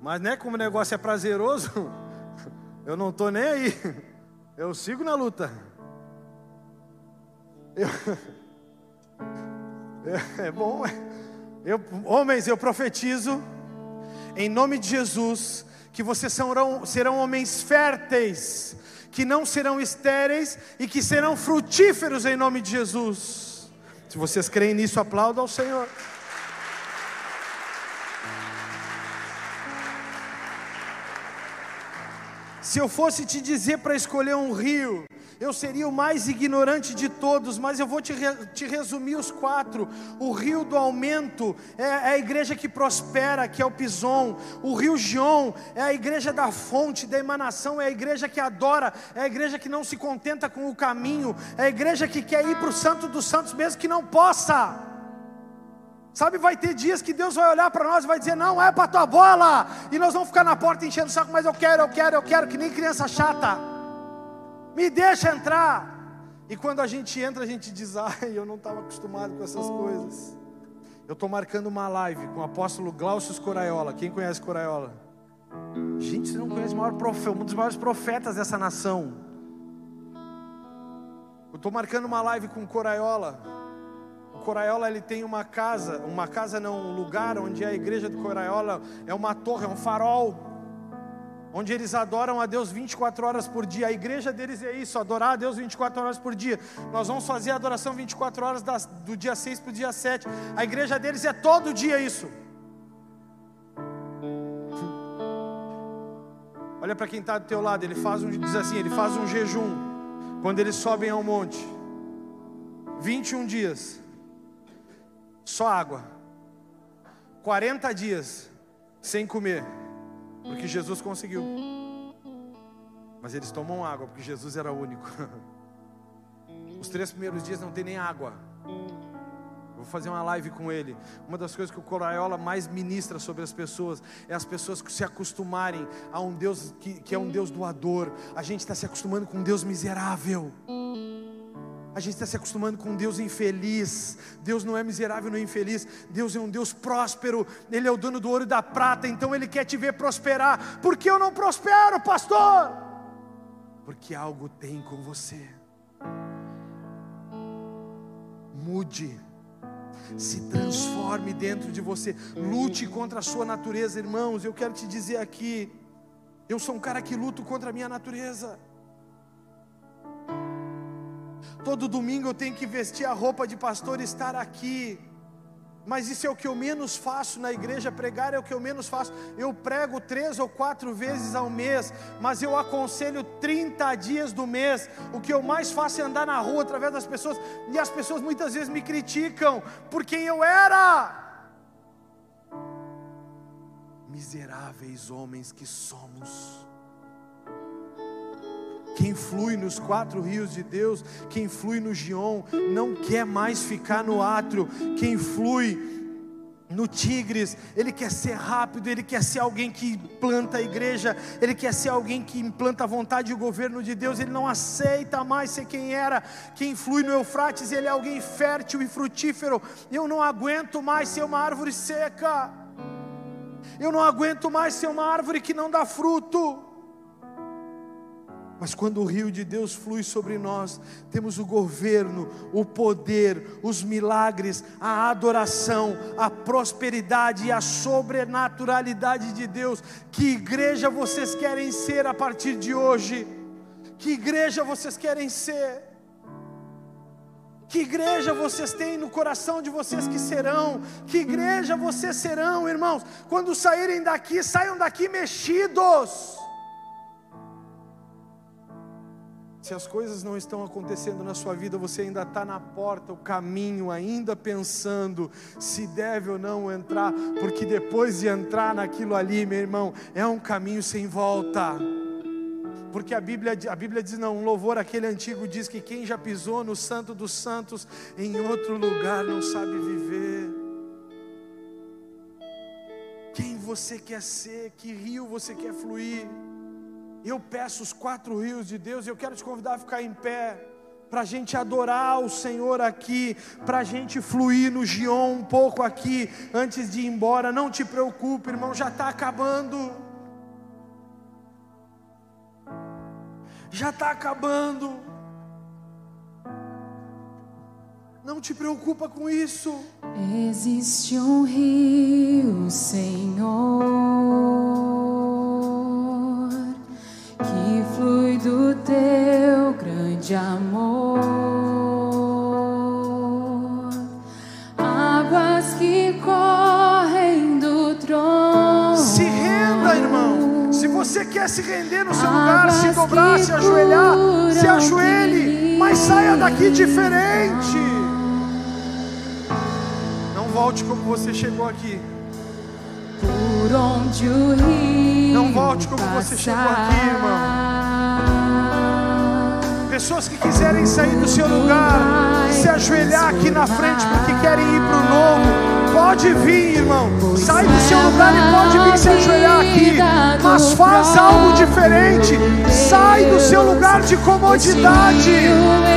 Mas né, como o negócio é prazeroso, eu não estou nem aí. Eu sigo na luta. Eu, é bom. Eu, homens, eu profetizo em nome de Jesus que vocês serão, serão homens férteis que não serão estéreis e que serão frutíferos em nome de Jesus. Se vocês creem nisso, aplauda ao Senhor. Se eu fosse te dizer para escolher um rio, eu seria o mais ignorante de todos, mas eu vou te, re, te resumir os quatro. O rio do aumento é, é, a igreja que prospera, que é o Pison. O rio Gion é a igreja da fonte, da emanação, é a igreja que adora, é a igreja que não se contenta com o caminho, é a igreja que quer ir para o Santo dos Santos, mesmo que não possa. Sabe, vai ter dias que Deus vai olhar para nós e vai dizer: Não é para tua bola, e nós vamos ficar na porta enchendo o saco, mas eu quero, eu quero, eu quero, que nem criança chata me deixa entrar. E quando a gente entra, a gente diz: ai, eu não estava acostumado com essas coisas. Eu estou marcando uma live com o apóstolo Glaucio Coraiola. Quem conhece Coraiola? Gente, você não conhece o maior profeta, um dos maiores profetas dessa nação. Eu estou marcando uma live com o Coraiola. O Coraiola ele tem uma casa, uma casa não, um lugar onde a igreja do Coraiola é uma torre, é um farol onde eles adoram a Deus 24 horas por dia. A igreja deles é isso, adorar a Deus 24 horas por dia. Nós vamos fazer a adoração 24 horas das, do dia 6 para o dia 7. A igreja deles é todo dia isso. Olha para quem está do teu lado, ele faz um, diz assim, ele faz um jejum quando eles sobem ao monte. 21 dias. Só água. 40 dias sem comer. Porque Jesus conseguiu. Mas eles tomam água, porque Jesus era único. Os três primeiros dias não tem nem água. Vou fazer uma live com ele. Uma das coisas que o Coraiola mais ministra sobre as pessoas é as pessoas que se acostumarem a um Deus que, que é um Deus doador. A gente está se acostumando com um Deus miserável. A gente está se acostumando com um Deus infeliz. Deus não é miserável nem infeliz. Deus é um Deus próspero. Ele é o dono do ouro e da prata. Então Ele quer te ver prosperar. Por que eu não prospero, pastor? Porque algo tem com você. Mude. Se transforme dentro de você. Lute contra a sua natureza, irmãos. Eu quero te dizer aqui. Eu sou um cara que luto contra a minha natureza. Todo domingo eu tenho que vestir a roupa de pastor e estar aqui. Mas isso é o que eu menos faço na igreja, pregar é o que eu menos faço. Eu prego três ou quatro vezes ao mês, mas eu aconselho 30 dias do mês. O que eu mais faço é andar na rua através das pessoas, e as pessoas muitas vezes me criticam por quem eu era. Miseráveis homens que somos. Quem flui nos quatro rios de Deus, quem flui no Gion, não quer mais ficar no átrio. Quem flui no Tigres, ele quer ser rápido, ele quer ser alguém que implanta a igreja, ele quer ser alguém que implanta a vontade e o governo de Deus, ele não aceita mais ser quem era. Quem flui no Eufrates, ele é alguém fértil e frutífero. Eu não aguento mais ser uma árvore seca. Eu não aguento mais ser uma árvore que não dá fruto. Mas quando o rio de Deus flui sobre nós, temos o governo, o poder, os milagres, a adoração, a prosperidade e a sobrenaturalidade de Deus. Que igreja vocês querem ser a partir de hoje? Que igreja vocês querem ser? Que igreja vocês têm no coração de vocês que serão? Que igreja vocês serão, irmãos? Quando saírem daqui, saiam daqui mexidos Se as coisas não estão acontecendo na sua vida, você ainda está na porta, o caminho, ainda pensando se deve ou não entrar, porque depois de entrar naquilo ali, meu irmão, é um caminho sem volta. Porque a Bíblia, a Bíblia diz, não, um louvor aquele antigo diz que quem já pisou no Santo dos Santos em outro lugar não sabe viver. Quem você quer ser, que rio você quer fluir eu peço os quatro rios de Deus, e eu quero te convidar a ficar em pé, para a gente adorar o Senhor aqui, para a gente fluir no Gion um pouco aqui, antes de ir embora. Não te preocupe, irmão, já está acabando. Já está acabando. Não te preocupa com isso. Existe um rio, Senhor daqui diferente. Não volte como você chegou aqui. Por onde o rio Não volte como você chegou aqui, irmão. passar. Pessoas que quiserem sair do seu lugar, se ajoelhar aqui na frente porque querem ir para o novo, pode vir, irmão. Sai do seu lugar e pode vir se ajoelhar aqui. Mas faz algo diferente. Sai do seu lugar de comodidade.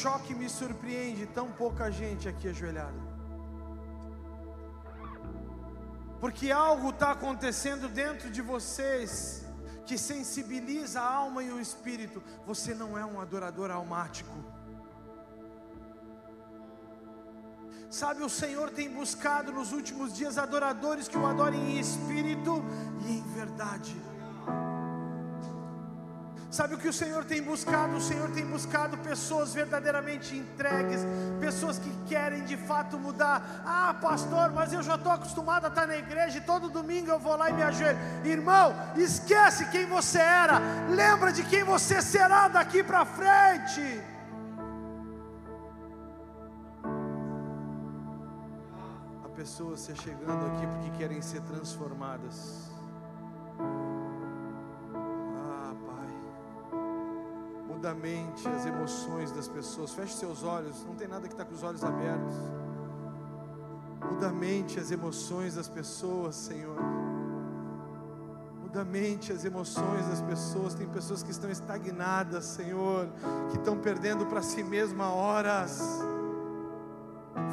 Mas me choca e me surpreende tão pouca gente aqui ajoelhada. Porque algo está acontecendo dentro de vocês que sensibiliza a alma e o espírito. Você não é um adorador almático. Sabe, o Senhor tem buscado nos últimos dias adoradores que o adorem em espírito e em verdade. Sabe o que o Senhor tem buscado? O Senhor tem buscado pessoas verdadeiramente entregues, pessoas que querem de fato mudar. Ah, pastor, mas eu já estou acostumado a estar na igreja e todo domingo eu vou lá e me ajoelho. Irmão, esquece quem você era, lembra de quem você será daqui para frente. Há pessoas se chegando aqui porque querem ser transformadas. Muda a mente, as emoções das pessoas. Feche seus olhos. Não tem nada que está com os olhos abertos. Muda a mente, as emoções das pessoas, Senhor. Muda a mente, as emoções das pessoas. Tem pessoas que estão estagnadas, Senhor, que estão perdendo para si mesma horas.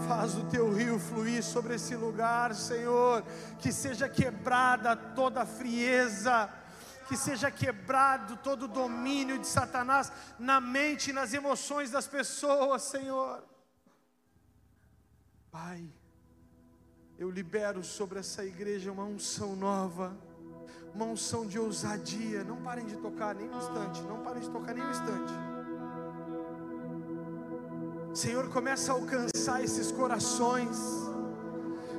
Faz o teu rio fluir sobre esse lugar, Senhor. Que seja quebrada toda a frieza. Que seja quebrado todo o domínio de Satanás na mente e nas emoções das pessoas, Senhor. Pai, eu libero sobre essa igreja uma unção nova, uma unção de ousadia. Não parem de tocar nem um instante, não parem de tocar nem um instante. Senhor, começa a alcançar esses corações,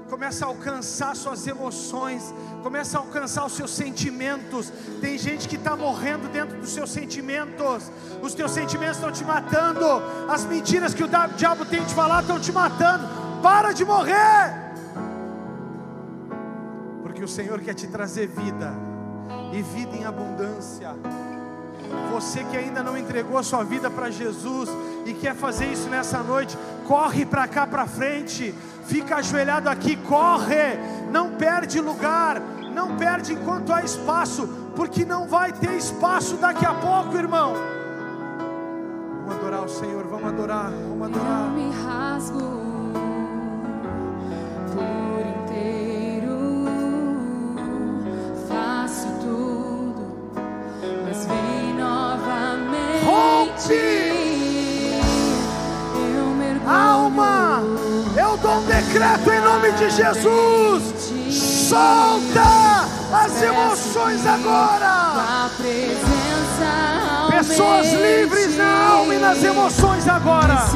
começa a alcançar suas emoções, começa a alcançar os seus sentimentos. Tem gente que está morrendo dentro dos seus sentimentos, os teus sentimentos estão te matando, as mentiras que o diabo tem te falar estão te matando. Para de morrer, porque o Senhor quer te trazer vida e vida em abundância. Você que ainda não entregou a sua vida para Jesus e quer fazer isso nessa noite, corre para cá para frente, fica ajoelhado aqui, corre, não perde lugar, não perde enquanto há espaço, porque não vai ter espaço daqui a pouco, irmão. Vamos adorar o Senhor, vamos adorar, vamos Eu adorar. me rasgo decreto em nome de Jesus. Solta as emoções agora. Pessoas livres na alma e nas emoções agora.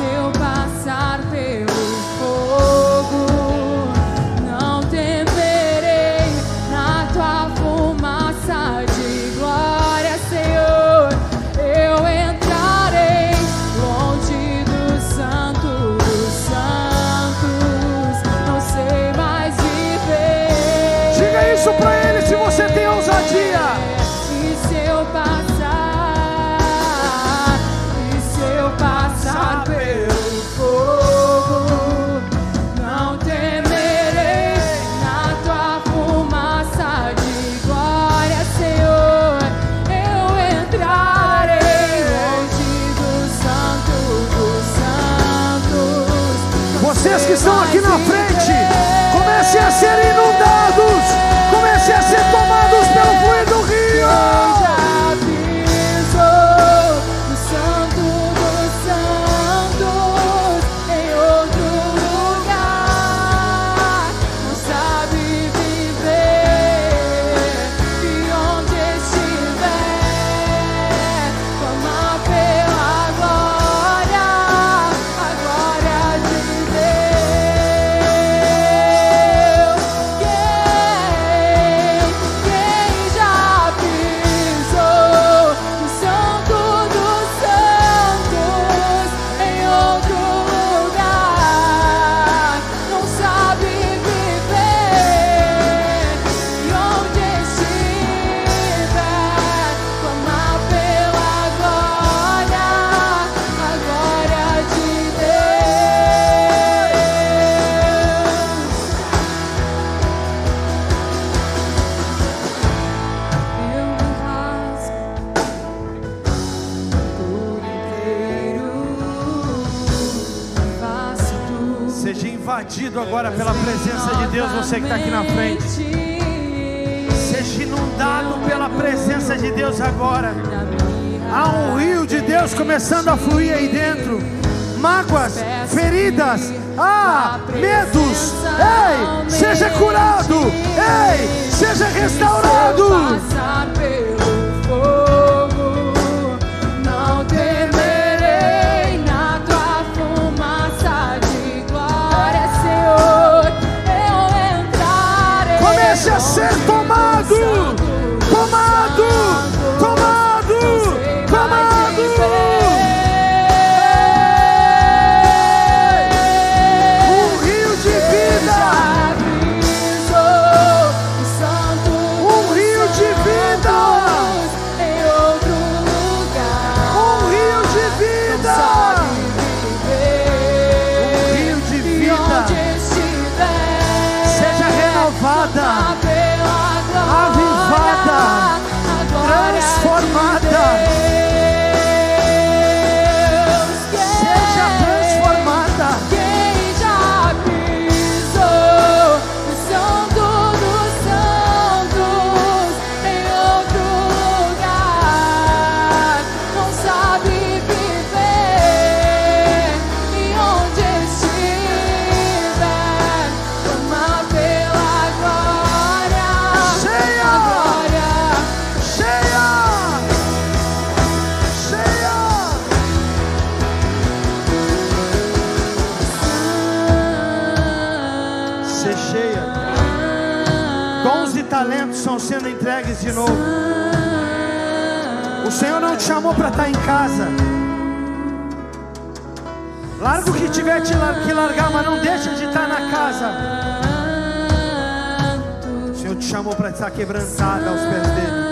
está quebrantada aos pés dele.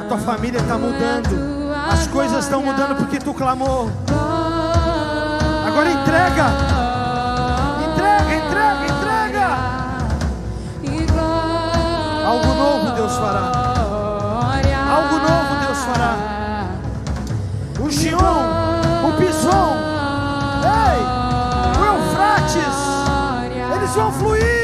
A tua família está mudando. As coisas estão mudando porque tu clamou. Agora entrega. Entrega, entrega, entrega. Algo novo Deus fará. Algo novo Deus fará. O Gion, o Bison, ei, o Eufrates, eles vão fluir.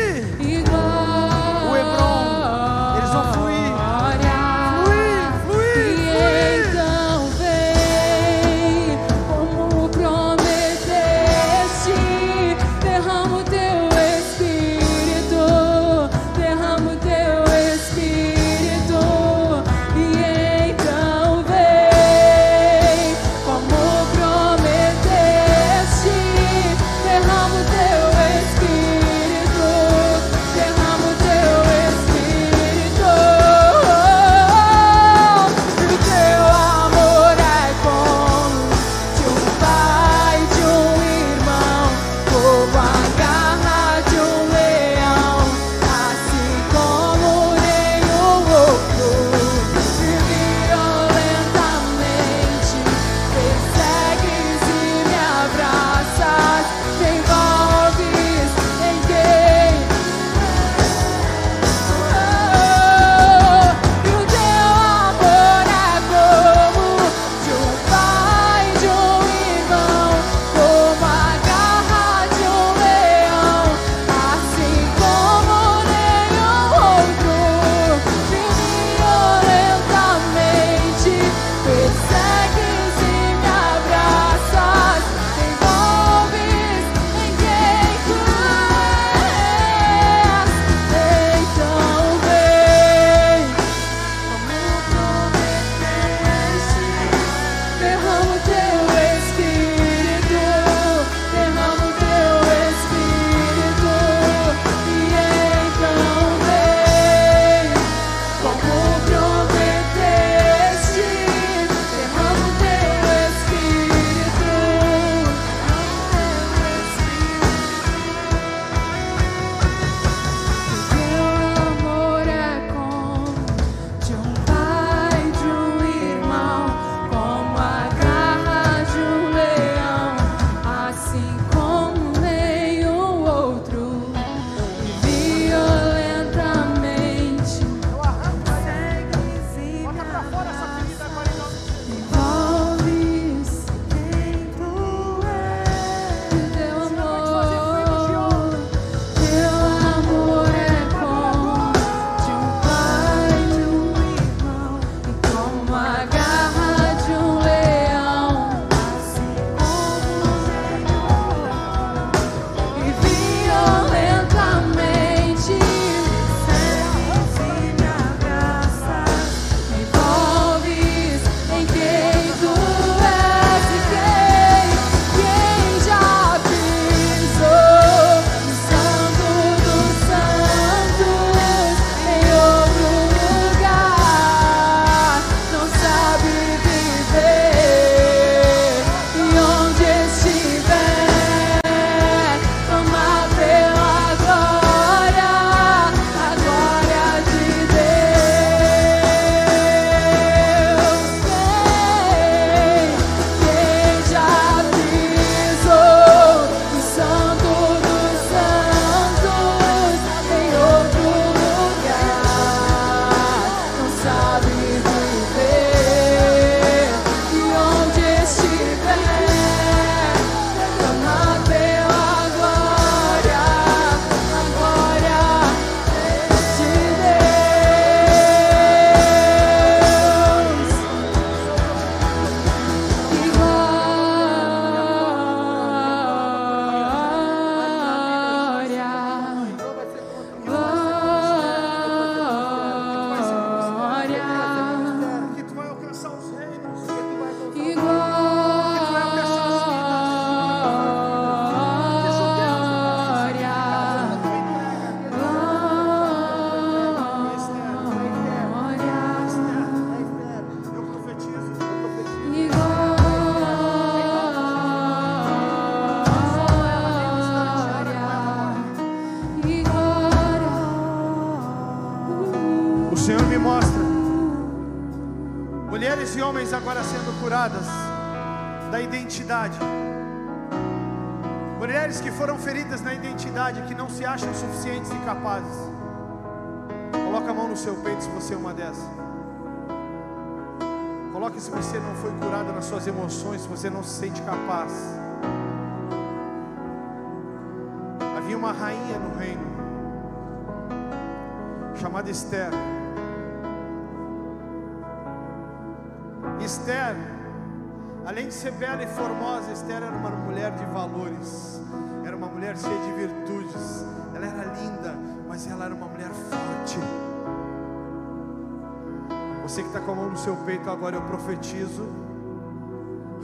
Agora, eu profetizo.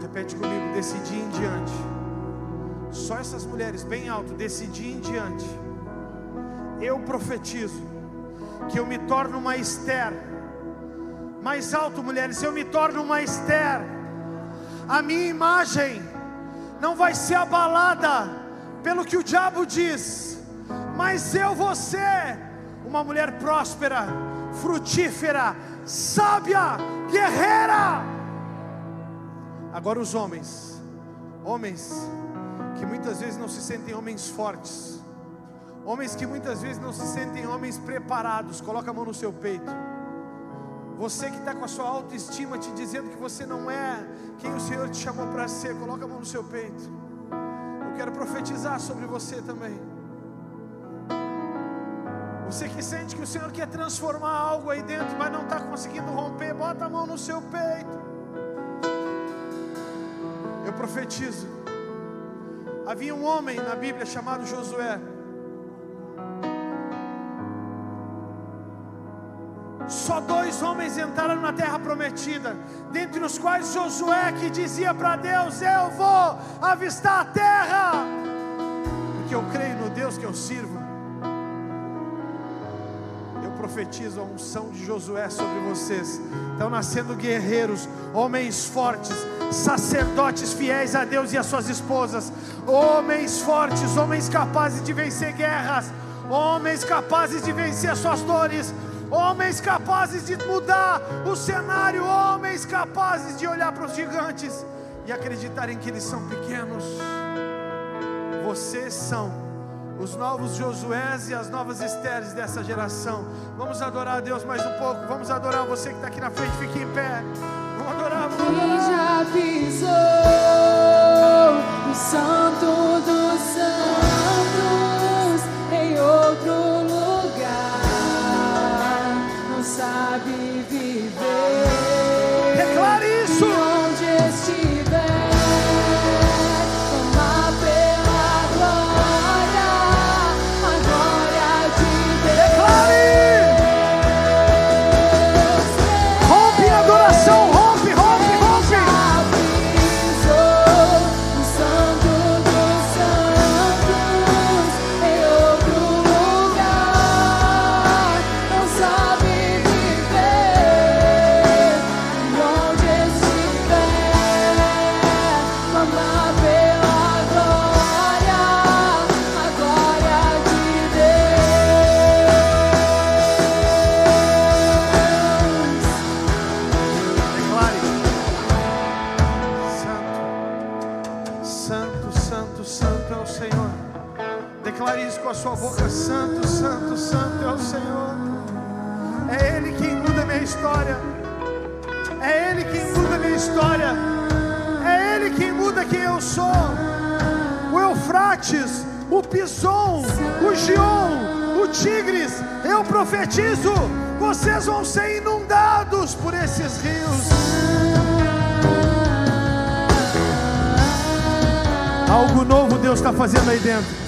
Repete comigo, desse dia em diante. Só essas mulheres, bem alto, desse dia em diante. Eu profetizo que eu me torno uma Esther. Mais alto, mulheres, eu me torno uma Esther. A minha imagem não vai ser abalada pelo que o diabo diz, mas eu vou ser uma mulher próspera, frutífera, sábia, guerreira. Agora os homens, homens que muitas vezes não se sentem homens fortes, homens que muitas vezes não se sentem homens preparados, coloca a mão no seu peito. Você que está com a sua autoestima te dizendo que você não é quem o Senhor te chamou para ser, coloca a mão no seu peito. Eu quero profetizar sobre você também. Você que sente que o Senhor quer transformar algo aí dentro, mas não está conseguindo romper, bota a mão no seu peito. Eu profetizo. Havia um homem na Bíblia chamado Josué. Só dois homens entraram na terra prometida, dentre os quais Josué que dizia para Deus: Eu vou avistar a terra, porque eu creio no Deus que eu sirvo. Profetizo a unção de Josué sobre vocês. Estão nascendo guerreiros, homens fortes, sacerdotes fiéis a Deus e às suas esposas, homens fortes, homens capazes de vencer guerras, homens capazes de vencer as suas dores, homens capazes de mudar o cenário, homens capazes de olhar para os gigantes e acreditarem que eles são pequenos. Vocês são os novos Josués e as novas Estéres dessa geração. Vamos adorar a Deus mais um pouco. Vamos adorar você que está aqui na frente. Fique em pé. Vamos adorar. Vamos adorar. já pisou no santo dos santos em outro lugar não sabe viver. Declare isso. O Pison, o Gion, o Tigres, eu profetizo, vocês vão ser inundados por esses rios. Algo novo Deus está fazendo aí dentro.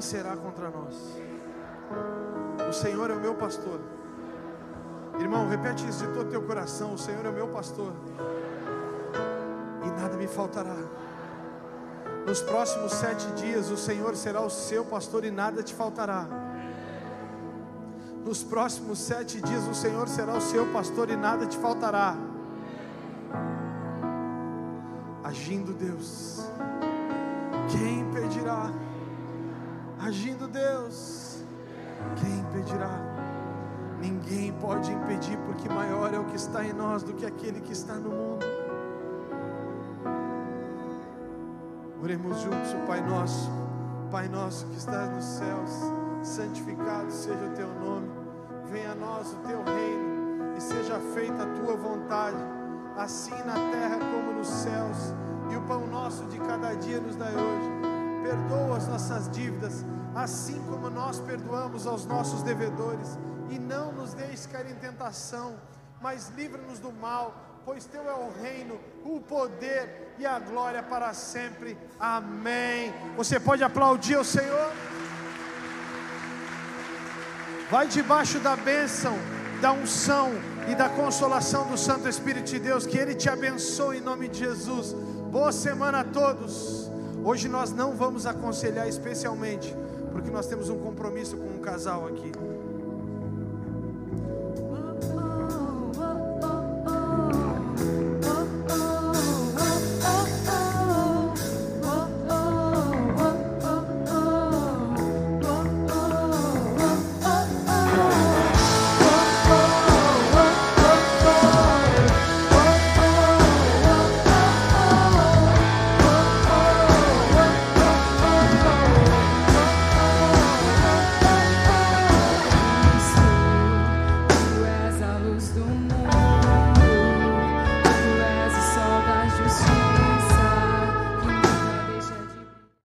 Quem será contra nós? O Senhor é o meu pastor. Irmão, repete isso de todo o teu coração: o Senhor é o meu pastor, e nada me faltará. Nos próximos sete dias, o Senhor será o seu pastor e nada te faltará. Nos próximos sete dias, o Senhor será o seu pastor e nada te faltará. Agindo Deus, quem impedirá? Agindo Deus, quem impedirá? Ninguém pode impedir, porque maior é o que está em nós do que aquele que está no mundo. Oremos juntos, Pai nosso, Pai nosso que estás nos céus, santificado seja o teu nome, venha a nós o teu reino e seja feita a tua vontade, assim na terra como nos céus. E o pão nosso de cada dia nos dai hoje. Perdoa as nossas dívidas, assim como nós perdoamos aos nossos devedores, e não nos deixes cair em tentação, mas livra-nos do mal, pois teu é o reino, o poder e a glória para sempre. Amém. Você pode aplaudir o Senhor? Vai debaixo da bênção, da unção e da consolação do Santo Espírito de Deus, que Ele te abençoe em nome de Jesus. Boa semana a todos. Hoje nós não vamos aconselhar especialmente, porque nós temos um compromisso com um casal aqui.